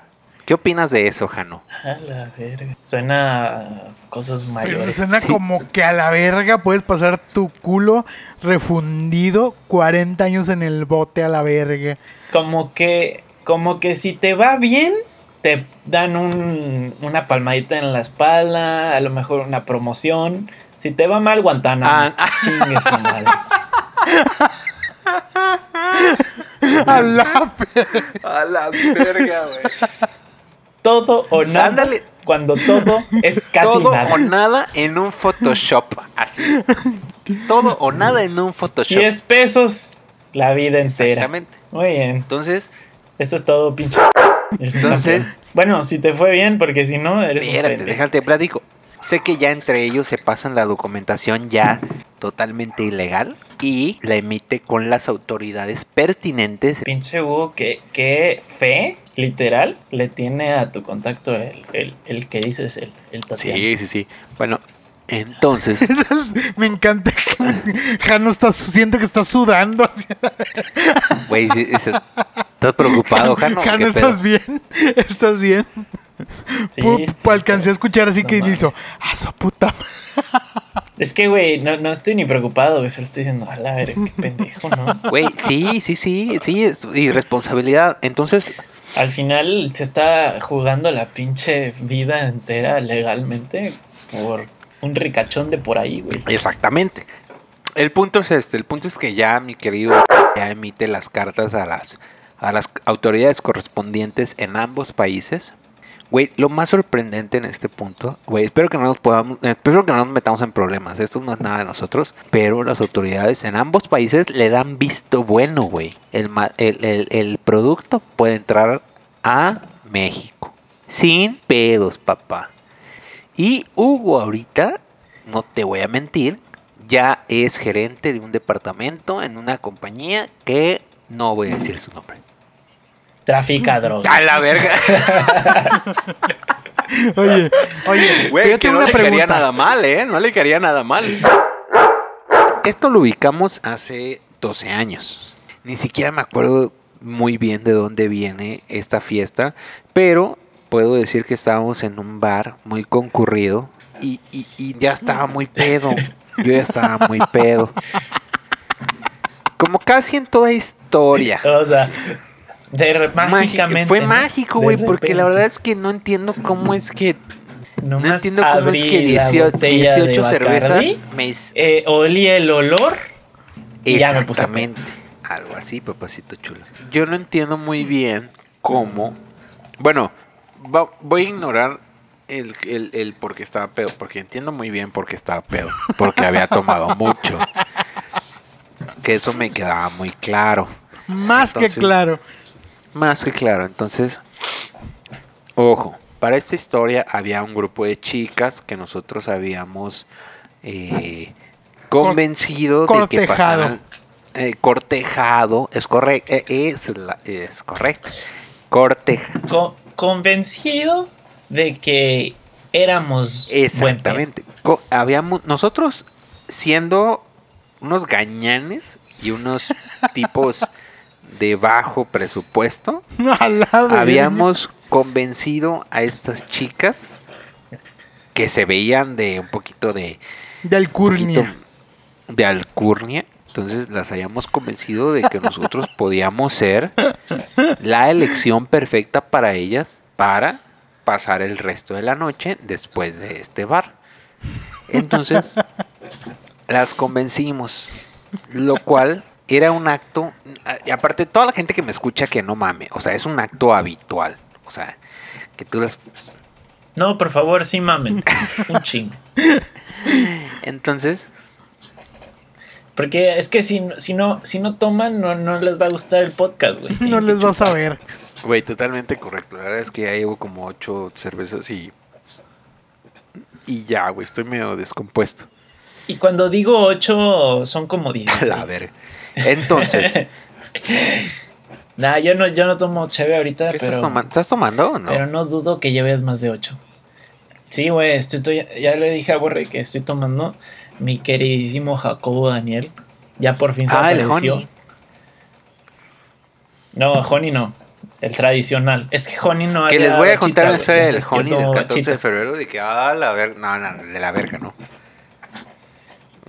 S4: ¿Qué opinas de eso, Jano?
S3: A la verga. Suena a cosas mayores.
S1: Suena
S4: Sí.
S1: como que a la verga puedes pasar tu culo refundido 40 años en el bote a la verga.
S3: Como que, como que si te va bien, te dan un, una palmadita en la espalda, a lo mejor una promoción. Si te va mal, Guantánamo.
S4: Ah, ah.
S3: Chingue su madre.
S1: A la verga.
S4: A la verga, güey.
S3: Todo o nada.
S4: Ándale.
S3: Cuando todo es casi
S4: Todo
S3: nada.
S4: o nada en un Photoshop. Así. Todo o nada en un Photoshop.
S3: 10 pesos la vida entera.
S4: Exactamente.
S3: Muy bien.
S4: Entonces,
S3: Eso es todo, pinche.
S4: Entonces-.
S3: Bueno, si te fue bien, porque si no, eres
S4: Espérate, déjate platico. Sé que ya entre ellos se pasan la documentación ya totalmente ilegal y la emite con las autoridades pertinentes.
S3: Pinche Hugo, ¿qué, qué fe, literal, le tiene a tu contacto el, el, el que dices, el, el Tatiana?
S4: Sí, sí, sí. Bueno, entonces,
S1: Me encanta que Jano está, siento que está sudando.
S4: güey, ¿estás preocupado, Jano?
S1: Jano,
S4: ¿Qué
S1: ¿estás
S4: pedo?
S1: bien? ¿Estás bien?
S3: Sí,
S1: Pu-
S3: sí,
S1: alcancé a escuchar así
S3: no
S1: que hizo, a su puta madre".
S3: Es que, güey, no, no estoy ni preocupado, güey, se lo estoy diciendo, a la verga, qué pendejo, ¿no?
S4: Güey, sí, sí, sí, sí, es irresponsabilidad. Entonces,
S3: Al final se está jugando la pinche vida entera legalmente por un ricachón de por ahí, güey.
S4: Exactamente. El punto es este, el punto es que ya mi querido ya emite las cartas a las a las autoridades correspondientes en ambos países. Güey, lo más sorprendente en este punto, güey, espero que no nos podamos, espero que no nos metamos en problemas, esto no es nada de nosotros, pero las autoridades en ambos países le dan visto bueno, güey. El, el, el- el producto puede entrar a México. Sin pedos, papá. Y Hugo ahorita, no te voy a mentir, ya es gerente de un departamento en una compañía que no voy a decir su nombre.
S3: Trafica drogas.
S4: A la verga.
S1: Oye, oye,
S4: Güey,
S1: yo
S4: que
S1: tengo
S4: no
S1: una
S4: le
S1: pregunta.
S4: nada mal, ¿eh? No le quedaría nada mal. Esto lo ubicamos hace 12 años. Ni siquiera me acuerdo muy bien de dónde viene esta fiesta, pero puedo decir que estábamos en un bar muy concurrido y, y- y ya estaba muy pedo. Yo ya estaba muy pedo. Como casi en toda historia.
S3: O sea, de re-
S4: Mágica-
S3: mágicamente.
S4: Fue
S3: ¿no?
S4: mágico, güey, porque la verdad es que no entiendo cómo es que no entiendo cómo es que
S3: abrí la
S4: 18,
S3: botella de
S4: 18 cervezas me
S3: eh, olí el olor y ya me puse a
S4: Exactamente. Algo así, papacito chulo. Yo no entiendo muy bien cómo. Bueno, va- voy a ignorar el, el, el por qué estaba pedo. Porque entiendo muy bien por qué estaba pedo. Porque había tomado mucho. Que eso me quedaba muy claro.
S1: Más
S4: Entonces-
S1: que claro.
S4: Más que claro. Entonces, ojo, para esta historia había un grupo de chicas que nosotros habíamos eh, convencido de que
S1: cortejado.
S4: pasaran. eh, cortejado, es correcto, es, la- es correcto. Corteja.
S3: co- convencido de que éramos.
S4: Exactamente. Habíamos, nosotros siendo unos gañanes y unos tipos de bajo presupuesto, habíamos convencido a estas chicas que se veían de un poquito de
S1: de alcurnia.
S4: poquito de alcurnia. Entonces las habíamos convencido de que nosotros podíamos ser la elección perfecta para ellas para pasar el resto de la noche después de este bar. Entonces las convencimos, lo cual era un acto, y aparte toda la gente que me escucha que no mame, o sea, es un acto habitual, o sea, que tú las...
S3: No, por favor, sí mamen. Un chingo.
S4: Entonces,
S3: Porque es que si, si no, si no toman, no, no les va a gustar el podcast, güey.
S1: No les vas a ver.
S4: güey, totalmente correcto, la verdad es que ya llevo como ocho cervezas y... Y ya, güey, estoy medio descompuesto.
S3: Y cuando digo 8, son como 10.
S4: A la verga. Entonces,
S3: Nah, yo no, yo no tomo cheve ahorita,
S4: ¿qué
S3: pero,
S4: estás tomando? ¿Estás tomando o no?
S3: pero no dudo que lleves más de 8. Sí, güey, estoy, to- ya le dije a Borre que estoy tomando mi queridísimo Jacobo Daniel. Ya por fin se
S4: ah,
S3: apareció. No, Honey no. El tradicional. Es que Honey no
S4: Que les voy a contar la historia del honey del
S3: tomo
S4: 14 de febrero de que, ah, la verga, no, no, de la verga, ¿no?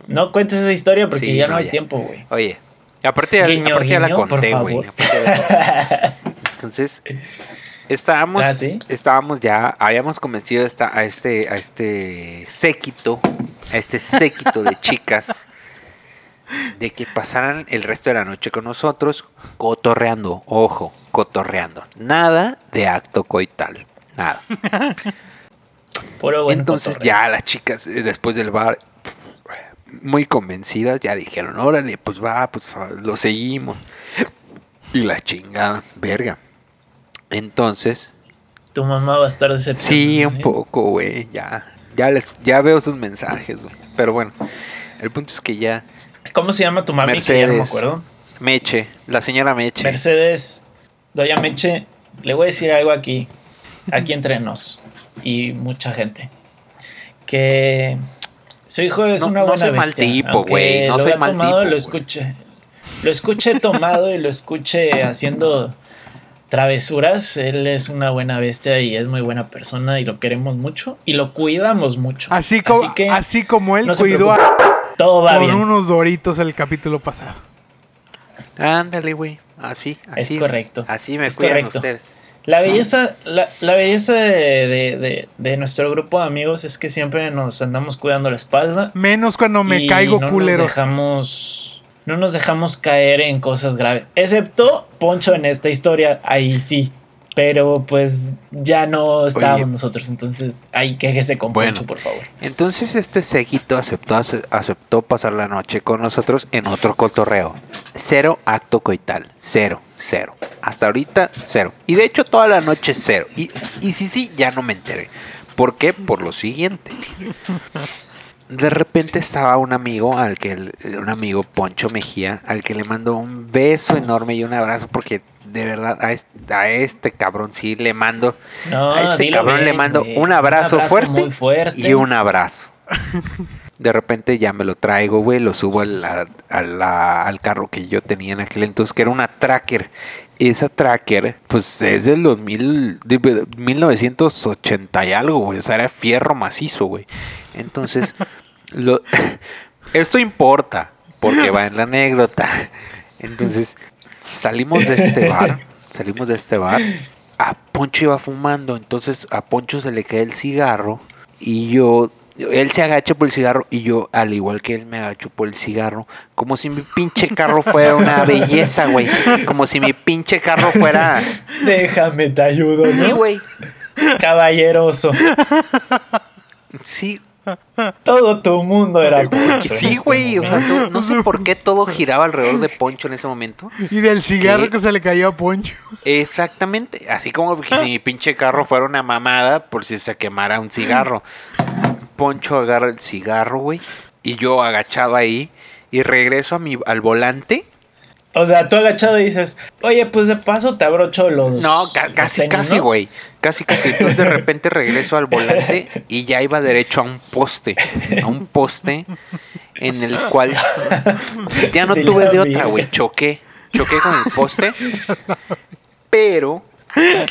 S3: No cuentes esa historia porque
S4: Sí,
S3: ya
S4: no,
S3: no, hay
S4: ya.
S3: tiempo, güey.
S4: Oye, aparte ya,
S3: Guiño,
S4: aparte ya la
S3: guiño,
S4: conté, güey. ya la conté. Entonces, estábamos,
S3: Ah, ¿sí?
S4: estábamos ya, habíamos convencido a, esta- a este, a este séquito, a este séquito de chicas, de que pasaran el resto de la noche con nosotros, cotorreando, ojo, cotorreando. Nada de acto coital, nada.
S3: Puro
S4: Entonces
S3: cotorreo.
S4: ya las chicas eh, después del bar muy convencidas ya dijeron, órale, pues va, pues ah, lo seguimos. Y la chingada, verga. Entonces,
S3: Tu mamá va a estar decepcionada.
S4: sí, un
S3: ¿eh?
S4: poco, güey, ya. Ya les ya veo sus mensajes, güey. Pero bueno, el punto es que ya
S3: ¿Cómo se llama tu mami? Que ya no me acuerdo.
S4: Meche, la señora Meche.
S3: Mercedes, Doña Meche, le voy a decir algo aquí, aquí entre nos y mucha gente. Que su hijo es
S4: No-
S3: una
S4: no
S3: buena
S4: soy mal
S3: bestia,
S4: tipo,
S3: aunque
S4: güey, no
S3: lo
S4: soy mal
S3: tomado,
S4: tipo,
S3: Lo escuché, lo escuché tomado y lo escuché haciendo travesuras. Él es una buena bestia y es muy buena persona y lo queremos mucho y lo cuidamos mucho.
S1: Así, como
S3: Así que
S1: así como él
S3: no
S1: cuidó a-
S3: todo va
S1: con
S3: bien.
S1: unos doritos el capítulo pasado.
S4: Ándale, güey. Así,
S3: Es
S4: así.
S3: correcto,
S4: Así me
S3: es
S4: cuidan
S3: correcto.
S4: ustedes.
S3: La belleza, la, la belleza de, de- de- de nuestro grupo de amigos es que siempre nos andamos cuidando la espalda.
S1: Menos cuando me
S3: y
S1: caigo
S3: no
S1: culeros.
S3: Nos dejamos, no nos dejamos caer en cosas graves. Excepto Poncho en esta historia, ahí sí. Pero pues ya no estábamos
S4: Oye.
S3: nosotros, entonces ahí quéjese con
S4: Bueno.
S3: Poncho, por favor.
S4: Entonces este séquito aceptó, ace- aceptó pasar la noche con nosotros en otro cotorreo. Cero acto coital. Cero, cero. Hasta ahorita, cero. Y de hecho toda la noche cero. Y, y sí, sí, ya no me enteré. ¿Por qué? Por lo siguiente. De repente estaba un amigo, al que el- un amigo Poncho Mejía, al que le mando un beso enorme y un abrazo porque de verdad a este, a este cabrón sí le mando
S3: No,
S4: a este cabrón
S3: bien,
S4: le mando un abrazo, fuerte, y un abrazo. De repente ya me lo traigo, güey, lo subo a la- al carro que yo tenía en aquel entonces, que era una tracker. Esa tracker, pues es del 2000, de- 1980 y algo, güey. O sea, era fierro macizo, güey. Entonces, lo, esto importa, porque va en la anécdota. Entonces, salimos de este bar, salimos de este bar. A Poncho iba fumando, entonces a Poncho se le cae el cigarro y yo, él se agacha por el cigarro y yo, al igual que él, me agacho por el cigarro, como si mi pinche carro fuera una belleza, güey, como si mi pinche carro fuera,
S3: Déjame, te ayudo, ¿no?
S4: sí, güey,
S3: Caballeroso.
S4: sí,
S3: Todo tu mundo era Poncho
S4: sí,
S3: este
S4: güey, o sea, no sé por qué todo giraba alrededor de Poncho en ese momento.
S1: Y del cigarro que se le cayó a Poncho.
S4: Exactamente, así como si mi pinche carro fuera una mamada por si se quemara un cigarro. Poncho agarra el cigarro, güey, y yo agachado ahí y regreso a mi al volante.
S3: O sea, tú agachado y dices, oye, pues de paso te abrocho los.
S4: No, ca-
S3: los
S4: casi,
S3: tenis,
S4: casi,
S3: ¿no?
S4: güey. Casi, casi. Entonces de repente regreso al volante y ya iba derecho a un poste. A un poste en el cual ya no tuve de otra, güey. Choqué. Choqué con el poste. Pero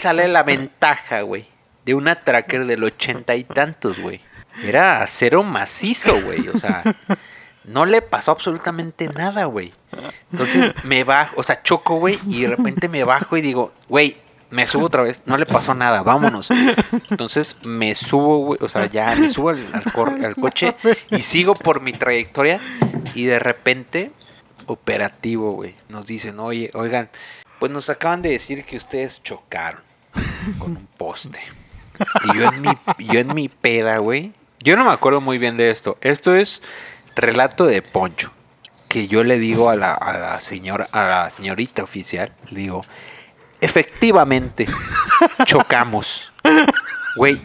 S4: sale la ventaja, güey. De una tracker del ochenta y tantos, güey. Era acero macizo, güey. O sea, no le pasó absolutamente nada, güey. Entonces me bajo, o sea, choco, güey, y de repente me bajo y digo, güey, me subo otra vez, no le pasó nada, vámonos. Entonces me subo, güey, o sea, ya me subo al, al coche y sigo por mi trayectoria y de repente, operativo, güey, nos dicen, oye, oigan, pues nos acaban de decir que ustedes chocaron con un poste. Y yo en mi, yo en mi peda, güey, yo no me acuerdo muy bien de esto. Esto es relato de Poncho que yo le digo a la, a la señora, a la señorita oficial, le digo, efectivamente, chocamos. Güey,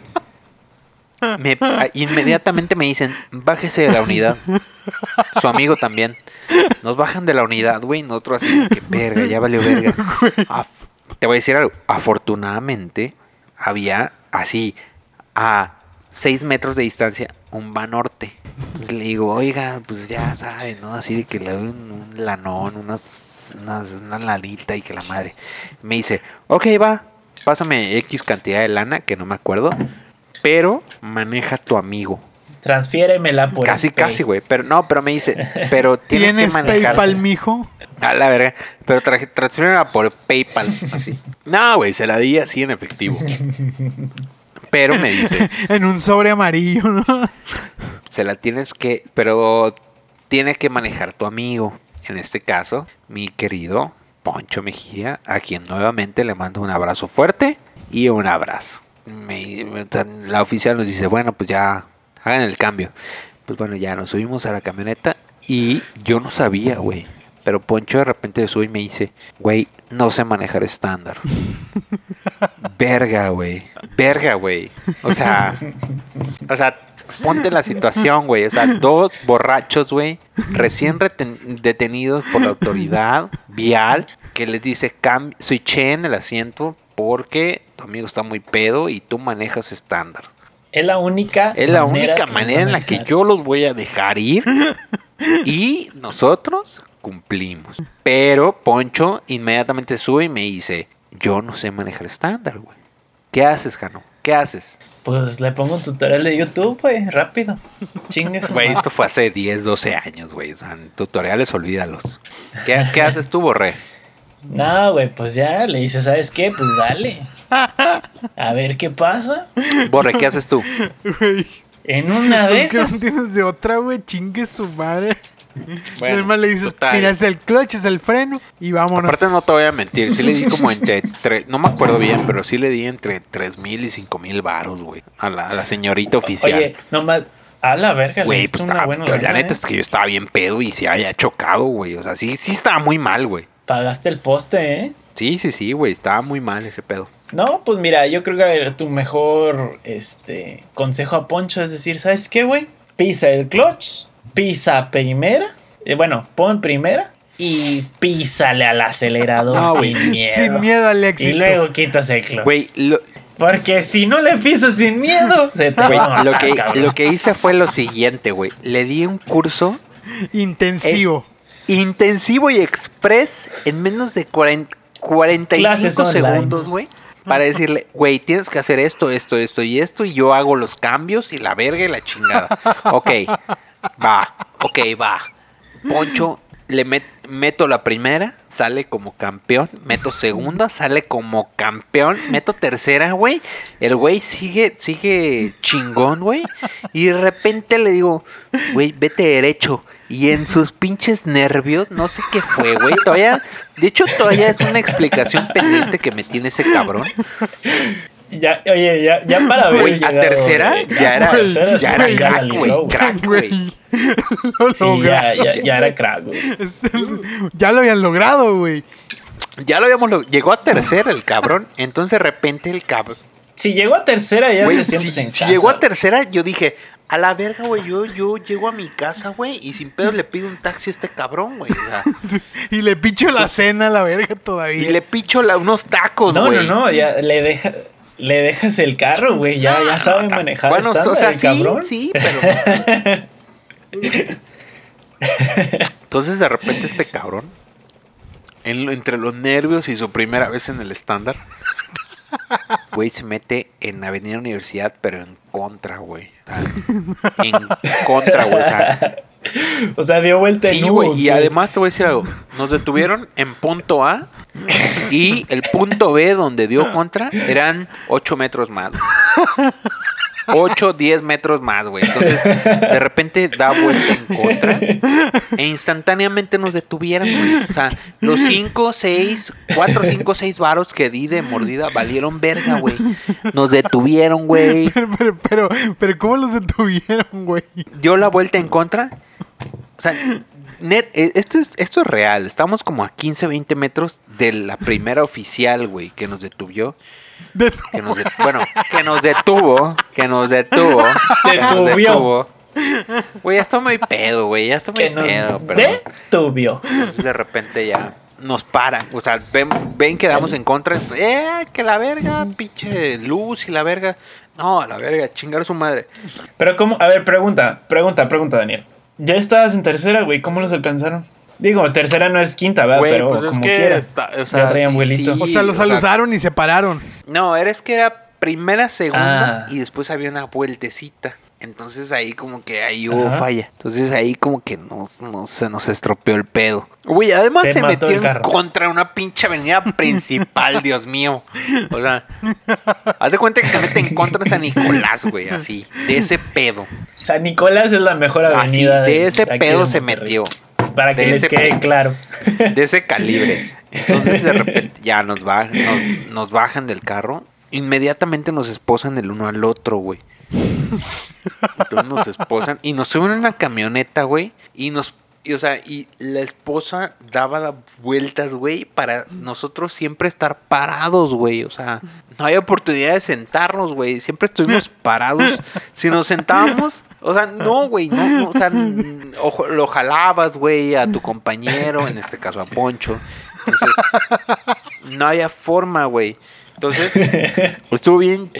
S4: me- a- inmediatamente me dicen, bájese de la unidad. Su amigo también. Nos bajan de la unidad, güey. Nosotros así, que verga, ya valió verga. Af- te voy a decir algo. Afortunadamente, había así, a 6 metros de distancia, un Banorte. Entonces le digo, oiga, pues ya sabe, ¿no? Así de que le doy un, un lanón, unas, unas, una lanita y que la madre. Me dice, ok, va, pásame X cantidad de lana, que no me acuerdo, pero maneja tu amigo.
S3: Transfiéremela por
S4: casi, casi, güey. Pero no, pero me dice, pero tienes, que
S1: ¿Tienes
S4: manejar.
S1: PayPal, mijo?
S4: A la verga. Pero transfiérmela por PayPal. Así. No, güey, se la di así en efectivo. Pero me dice,
S1: En un sobre amarillo, ¿no?
S4: se la tienes que, pero tiene que manejar tu amigo. En este caso, mi querido Poncho Mejía, a quien nuevamente le mando un abrazo fuerte y un abrazo. Me- me- la oficial nos dice, bueno, pues ya hagan el cambio. Pues bueno, ya nos subimos a la camioneta y yo no sabía, güey. Pero Poncho de repente sube y me dice, güey, no sé manejar estándar. Verga, güey. Verga, güey. O sea, o sea, ponte en la situación, güey. O sea, dos borrachos, güey, recién detenidos por la autoridad vial que les dice, "Cam- switchen el asiento porque tu amigo está muy pedo y tú manejas estándar.
S3: Es la única
S4: Es la
S3: manera
S4: única manera en la que yo los voy a dejar ir y nosotros cumplimos. Pero Poncho inmediatamente sube y me dice, yo no sé manejar estándar, güey. ¿Qué haces, Jano? ¿Qué haces?
S3: Pues le pongo un tutorial de YouTube, güey, rápido. Chingue su
S4: Güey, esto fue hace 10, 12 años, güey. O sea, tutoriales, olvídalos. ¿Qué, qué haces tú, Borré?
S3: No, güey, pues ya le dice, ¿sabes qué? Pues dale. A ver qué pasa.
S4: Borre, ¿qué haces tú?
S1: Güey.
S3: En una de
S1: Es que no
S3: esas.
S1: tienes de otra, güey. Chingue su madre.
S4: Bueno,
S1: Además le dices,
S4: total.
S1: mira, es el clutch, es el freno y vámonos.
S4: Aparte no te voy a mentir, sí le di como entre, tre- no me acuerdo bien, pero sí le di entre 3 mil y 5 mil varos, güey, a la, a la señorita oficial.
S3: Oye, nomás. A la verga,
S4: Güey, pues
S3: una
S4: estaba-
S3: buena
S4: la
S3: lana,
S4: neta
S3: ¿eh?
S4: es que yo estaba bien pedo y se haya chocado, güey. O sea, sí, sí estaba muy mal, güey.
S3: Pagaste el poste, ¿eh?
S4: Sí, sí, sí, güey, estaba muy mal ese pedo.
S3: No, pues mira, yo creo que tu mejor este, consejo a Poncho es decir, ¿sabes qué, güey? Pisa el clutch, pisa primera, eh, bueno, pon primera y písale al acelerador
S4: No,
S3: sin miedo.
S1: Sin miedo al
S3: Y
S1: éxito.
S3: luego quitas el clutch.
S4: Güey, lo,
S3: Porque si no le pisas sin miedo, se te
S4: güey,
S3: va a
S4: lo
S3: matar,
S4: que,
S3: cabrón.
S4: lo que hice fue lo siguiente, güey. Le di un curso
S1: Intensivo.
S4: intensivo y express en menos de 40 45
S3: Clases online.
S4: segundos, güey. Para decirle, güey, tienes que hacer esto, esto, esto y esto. Y yo hago los cambios y la verga y la chingada. Ok, va, ok, va. Poncho, le met- meto la primera, sale como campeón. Meto segunda, sale como campeón. Meto tercera, güey. El güey sigue, sigue chingón, güey. Y de repente le digo, güey, vete derecho. Y en sus pinches nervios, no sé qué fue, güey. Todavía, de hecho, todavía es una explicación pendiente que me tiene ese cabrón.
S3: Ya, oye, ya, ya para ver.
S4: Güey, a tercera ya era- ya era crack, güey, crack, güey.
S1: Lo
S3: Sí, ya,
S1: lograron.
S3: ya, ya era crack, güey.
S1: Ya lo habían logrado, güey.
S4: Ya lo habíamos logrado. Llegó a tercera el cabrón. Entonces de repente el cabrón.
S3: Si llegó a tercera, ya
S4: Güey,
S3: te
S4: si,
S3: sientes en
S4: si
S3: casa.
S4: llegó a tercera, yo dije, a la verga, güey, yo, yo llego a mi casa, güey, y sin pedo le pido un taxi a este cabrón, güey.
S1: Y le picho la cena a la verga todavía.
S4: y le picho la- unos tacos,
S3: No,
S4: güey.
S3: no, no, ya le deja, le dejas el carro, güey. Ya, ya sabe
S4: ta-
S3: manejar.
S4: Bueno,
S3: estándar,
S4: o sea,
S3: el
S4: sí,
S3: cabrón.
S4: sí, pero. Entonces de repente este cabrón, en lo- entre los nervios y su primera vez en el estándar, güey, se mete en Avenida Universidad, pero en contra, güey. En contra, güey. O sea,
S3: O sea, dio vuelta
S4: sí,
S3: en
S4: güey. Y además te voy a decir algo. Nos detuvieron en punto A y el punto B donde dio contra eran 8 metros más. 8, 10 metros más, güey. Entonces, de repente da vuelta en contra e instantáneamente nos detuvieron, güey. O sea, los 5, 6, 4, 5, 6 varos que di de mordida valieron verga, güey. Nos detuvieron, güey.
S1: Pero, pero, pero, pero, ¿cómo los detuvieron, güey?
S4: Dio la vuelta en contra. O sea, net, eh, esto es, esto es real. Estamos como a 15, 20 metros de la primera oficial, güey, que nos detuvo.
S1: De-
S4: Que nos de- bueno, que nos detuvo. Que nos detuvo. Que nos
S3: Detuvió.
S4: detuvo. Güey, ya estoy muy pedo, güey. Ya estoy muy pedo, perdón.
S3: detuvió.
S4: Entonces de repente ya nos paran. O sea, ven, ven que damos en contra. Eh, que la verga, pinche luz y la verga. No, la verga, chingar a su madre.
S3: Pero cómo, a ver, pregunta, pregunta, pregunta, Daniel. Ya estabas en tercera, güey, ¿cómo los alcanzaron? Digo, tercera no es quinta, ¿verdad?
S4: Güey,
S3: Pero
S4: pues es
S3: como
S4: que
S3: quiera.
S4: está- o sea,
S3: ya traían
S4: sí,
S3: vuelito.
S4: sí.
S1: o sea, los
S4: o sea-
S1: alusaron y se pararon.
S4: No, eres que era primera, segunda
S3: Ah.
S4: y después había una vueltecita. Entonces ahí como que ahí hubo
S3: Ajá.
S4: falla. Entonces ahí como que nos, nos- se nos estropeó el pedo. Güey, además
S3: Se
S4: metió en contra de una pinche avenida principal, Dios mío. O sea, haz de cuenta que se mete en contra de San Nicolás, güey, así, de ese pedo.
S3: San Nicolás es la mejor
S4: Así,
S3: avenida.
S4: de ese pedo
S3: de
S4: se metió.
S3: Para que
S4: de
S3: les quede claro.
S4: de ese calibre. Entonces de repente ya nos, ba- nos, nos bajan del carro. Inmediatamente nos esposan el uno al otro, güey. Entonces nos esposan y nos suben a una camioneta, güey. Y nos... y, o sea, y la esposa daba vueltas, güey, para nosotros siempre estar parados, güey. O sea, no hay oportunidad de sentarnos, güey. Siempre estuvimos parados. Si nos sentábamos, o sea, no, güey, no, o sea, lo jalabas, güey, a tu compañero, en este caso a Poncho. Entonces, no había forma, güey. Entonces, estuvo bien.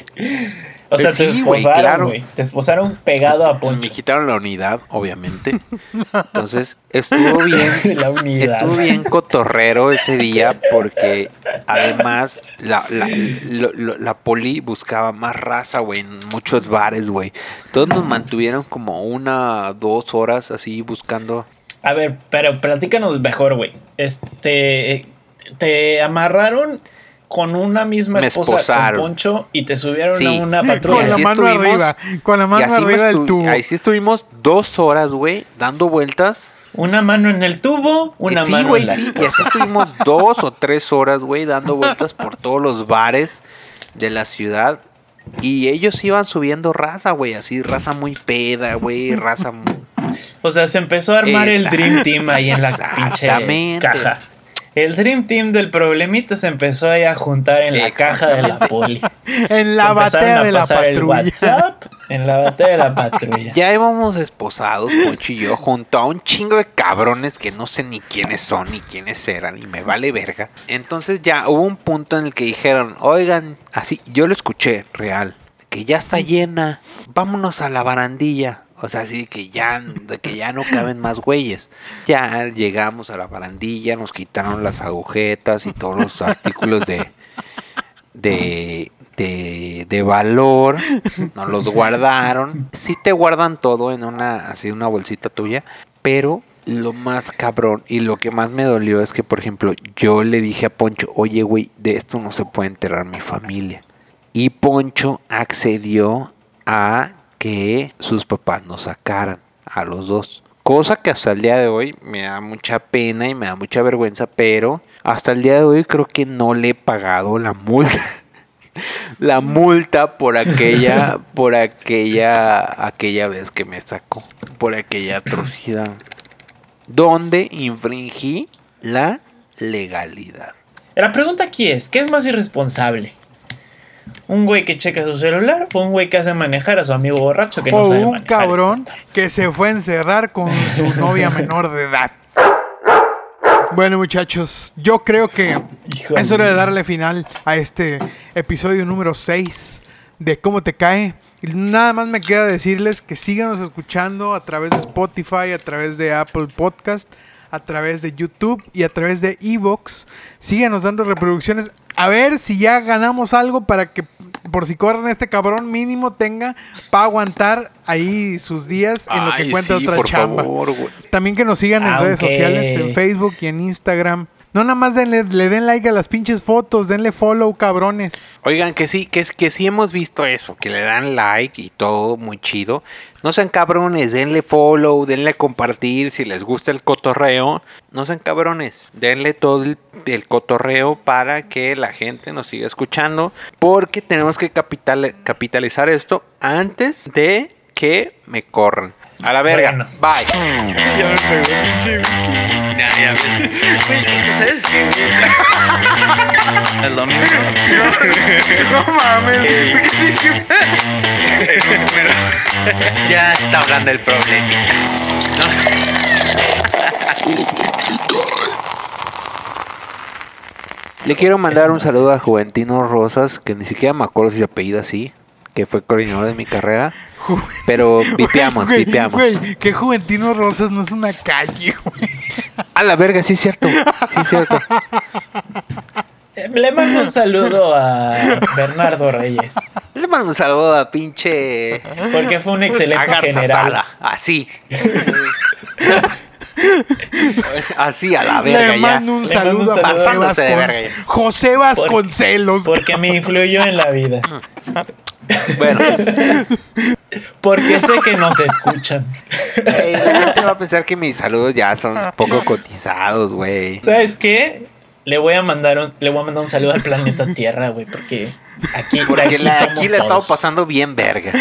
S3: O sea, te
S4: sí, güey,
S3: esposaron,
S4: claro.
S3: güey. Te esposaron pegado a
S4: Me
S3: Poncho.
S4: quitaron la unidad, obviamente. Entonces, estuvo bien.
S3: La unidad.
S4: Estuvo bien cotorrero ese día porque además la, la, lo- lo- la poli buscaba más raza, güey, en muchos bares, güey. Todos nos mantuvieron como una, dos horas así buscando.
S3: A ver, pero platícanos mejor, güey. Este. Te amarraron con una misma
S4: Me
S3: esposa
S4: esposaron.
S3: con Poncho y te subieron
S4: Sí.
S3: a una
S1: Con
S3: patrulla.
S1: la
S4: así
S1: mano arriba. Con la mano arriba del tubo.
S4: así estuvimos dos horas, güey, dando vueltas.
S3: Una mano en el tubo, una
S4: sí,
S3: mano en la
S4: sí, y así estuvimos dos o tres horas, güey, dando vueltas por todos los bares de la ciudad. Y ellos iban subiendo raza, güey, así, raza muy peda, güey, raza muy...
S3: O sea, se empezó a armar el Dream Team ahí en la pinche
S4: Exactamente.
S3: caja. El Dream Team del problemita se empezó ahí a juntar en la caja de la poli.
S1: En la
S3: Se
S1: batea de la patrulla.
S3: WhatsApp en la batea de la patrulla.
S4: Ya íbamos esposados, Poncho y yo, junto a un chingo de cabrones que no sé ni quiénes son ni quiénes eran y me vale verga. Entonces ya hubo un punto en el que dijeron, oigan, así, yo lo escuché real, que ya está llena, vámonos a la barandilla. O sea, así que ya, que ya no caben más güeyes. Ya llegamos a la barandilla, nos quitaron las agujetas y todos los artículos de, de, de, de valor, nos los guardaron. Sí te guardan todo en una, así una bolsita tuya, pero lo más cabrón y lo que más me dolió es que, por ejemplo, yo le dije a Poncho, oye, güey, de esto no se puede enterrar mi familia. Y Poncho accedió a que sus papás nos sacaran a los dos. Cosa que hasta el día de hoy me da mucha pena y me da mucha vergüenza, pero hasta el día de hoy creo que no le he pagado la multa. la multa por aquella, por aquella, aquella vez que me sacó, por aquella atrocidad, donde infringí la legalidad.
S3: La pregunta aquí es, ¿qué es más irresponsable? ¿Un güey que checa su celular o un güey que hace manejar a su amigo borracho que no
S1: o
S3: sabe
S1: un
S3: manejar?
S1: cabrón que se fue a encerrar con su novia menor de edad. Bueno, muchachos, yo creo que es hora de darle final a este episodio número 6 de Cómo te cae. Y nada más me queda decirles que síganos escuchando a través de Spotify, a través de Apple Podcast, a través de YouTube y a través de Evox. Síganos dando reproducciones. A ver si ya ganamos algo para que, por si corren este cabrón, mínimo tenga para aguantar ahí sus días en lo que
S4: Ay, sí,
S1: otra
S4: por
S1: chamba.
S4: favor.
S1: También que nos sigan en redes
S3: Aunque-
S1: sociales, en Facebook y en Instagram. No nada más denle, le den like a las pinches fotos, denle follow, cabrones.
S4: Oigan, que sí, que, es- que sí hemos visto eso, que le dan like y todo muy chido. No sean cabrones, denle follow, denle compartir si les gusta el cotorreo. No sean cabrones, denle todo el, cotorreo para que la gente nos siga escuchando. Porque tenemos que capital, capitalizar esto antes de que me corran. A la verga,
S3: Bueno.
S4: bye.
S3: Ya me pegó, pinche whisky.
S4: Ya, ya,
S3: Güey, ¿sabes qué, güey? Es lo mismo.
S1: No mames.
S4: ya está hablando el problema. Le quiero mandar un saludo a Juventino Rosas, que ni siquiera me acuerdo si se apellida así, que fue coordinador de mi carrera. Pero vipeamos,
S1: Güey,
S4: vipeamos.
S1: Güey, que Juventino Rosas no es una calle, güey.
S4: A la verga, sí es cierto, sí es cierto.
S3: Le mando un saludo a Bernardo Reyes.
S4: Le mando un saludo a pinche
S3: Porque fue un excelente
S4: a
S3: general.
S4: Sala, así. así a la verga
S1: Le
S4: ya.
S1: mando un
S3: Le mando un
S1: saludo a
S3: saludo.
S1: José,
S4: Pasándose de
S1: Vascon-
S4: verga ya.
S1: José Vasconcelos.
S3: Porque me influyó en la vida.
S4: Bueno,
S3: Porque sé que nos escuchan.
S4: Ey, la gente va a pensar que mis saludos ya son poco cotizados, güey.
S3: ¿Sabes qué? Le voy a mandar un, le voy a mandar un saludo al planeta Tierra, güey, porque aquí, de
S4: Porque
S3: aquí
S4: la-
S3: somos
S4: aquí la he estado pasando bien verga.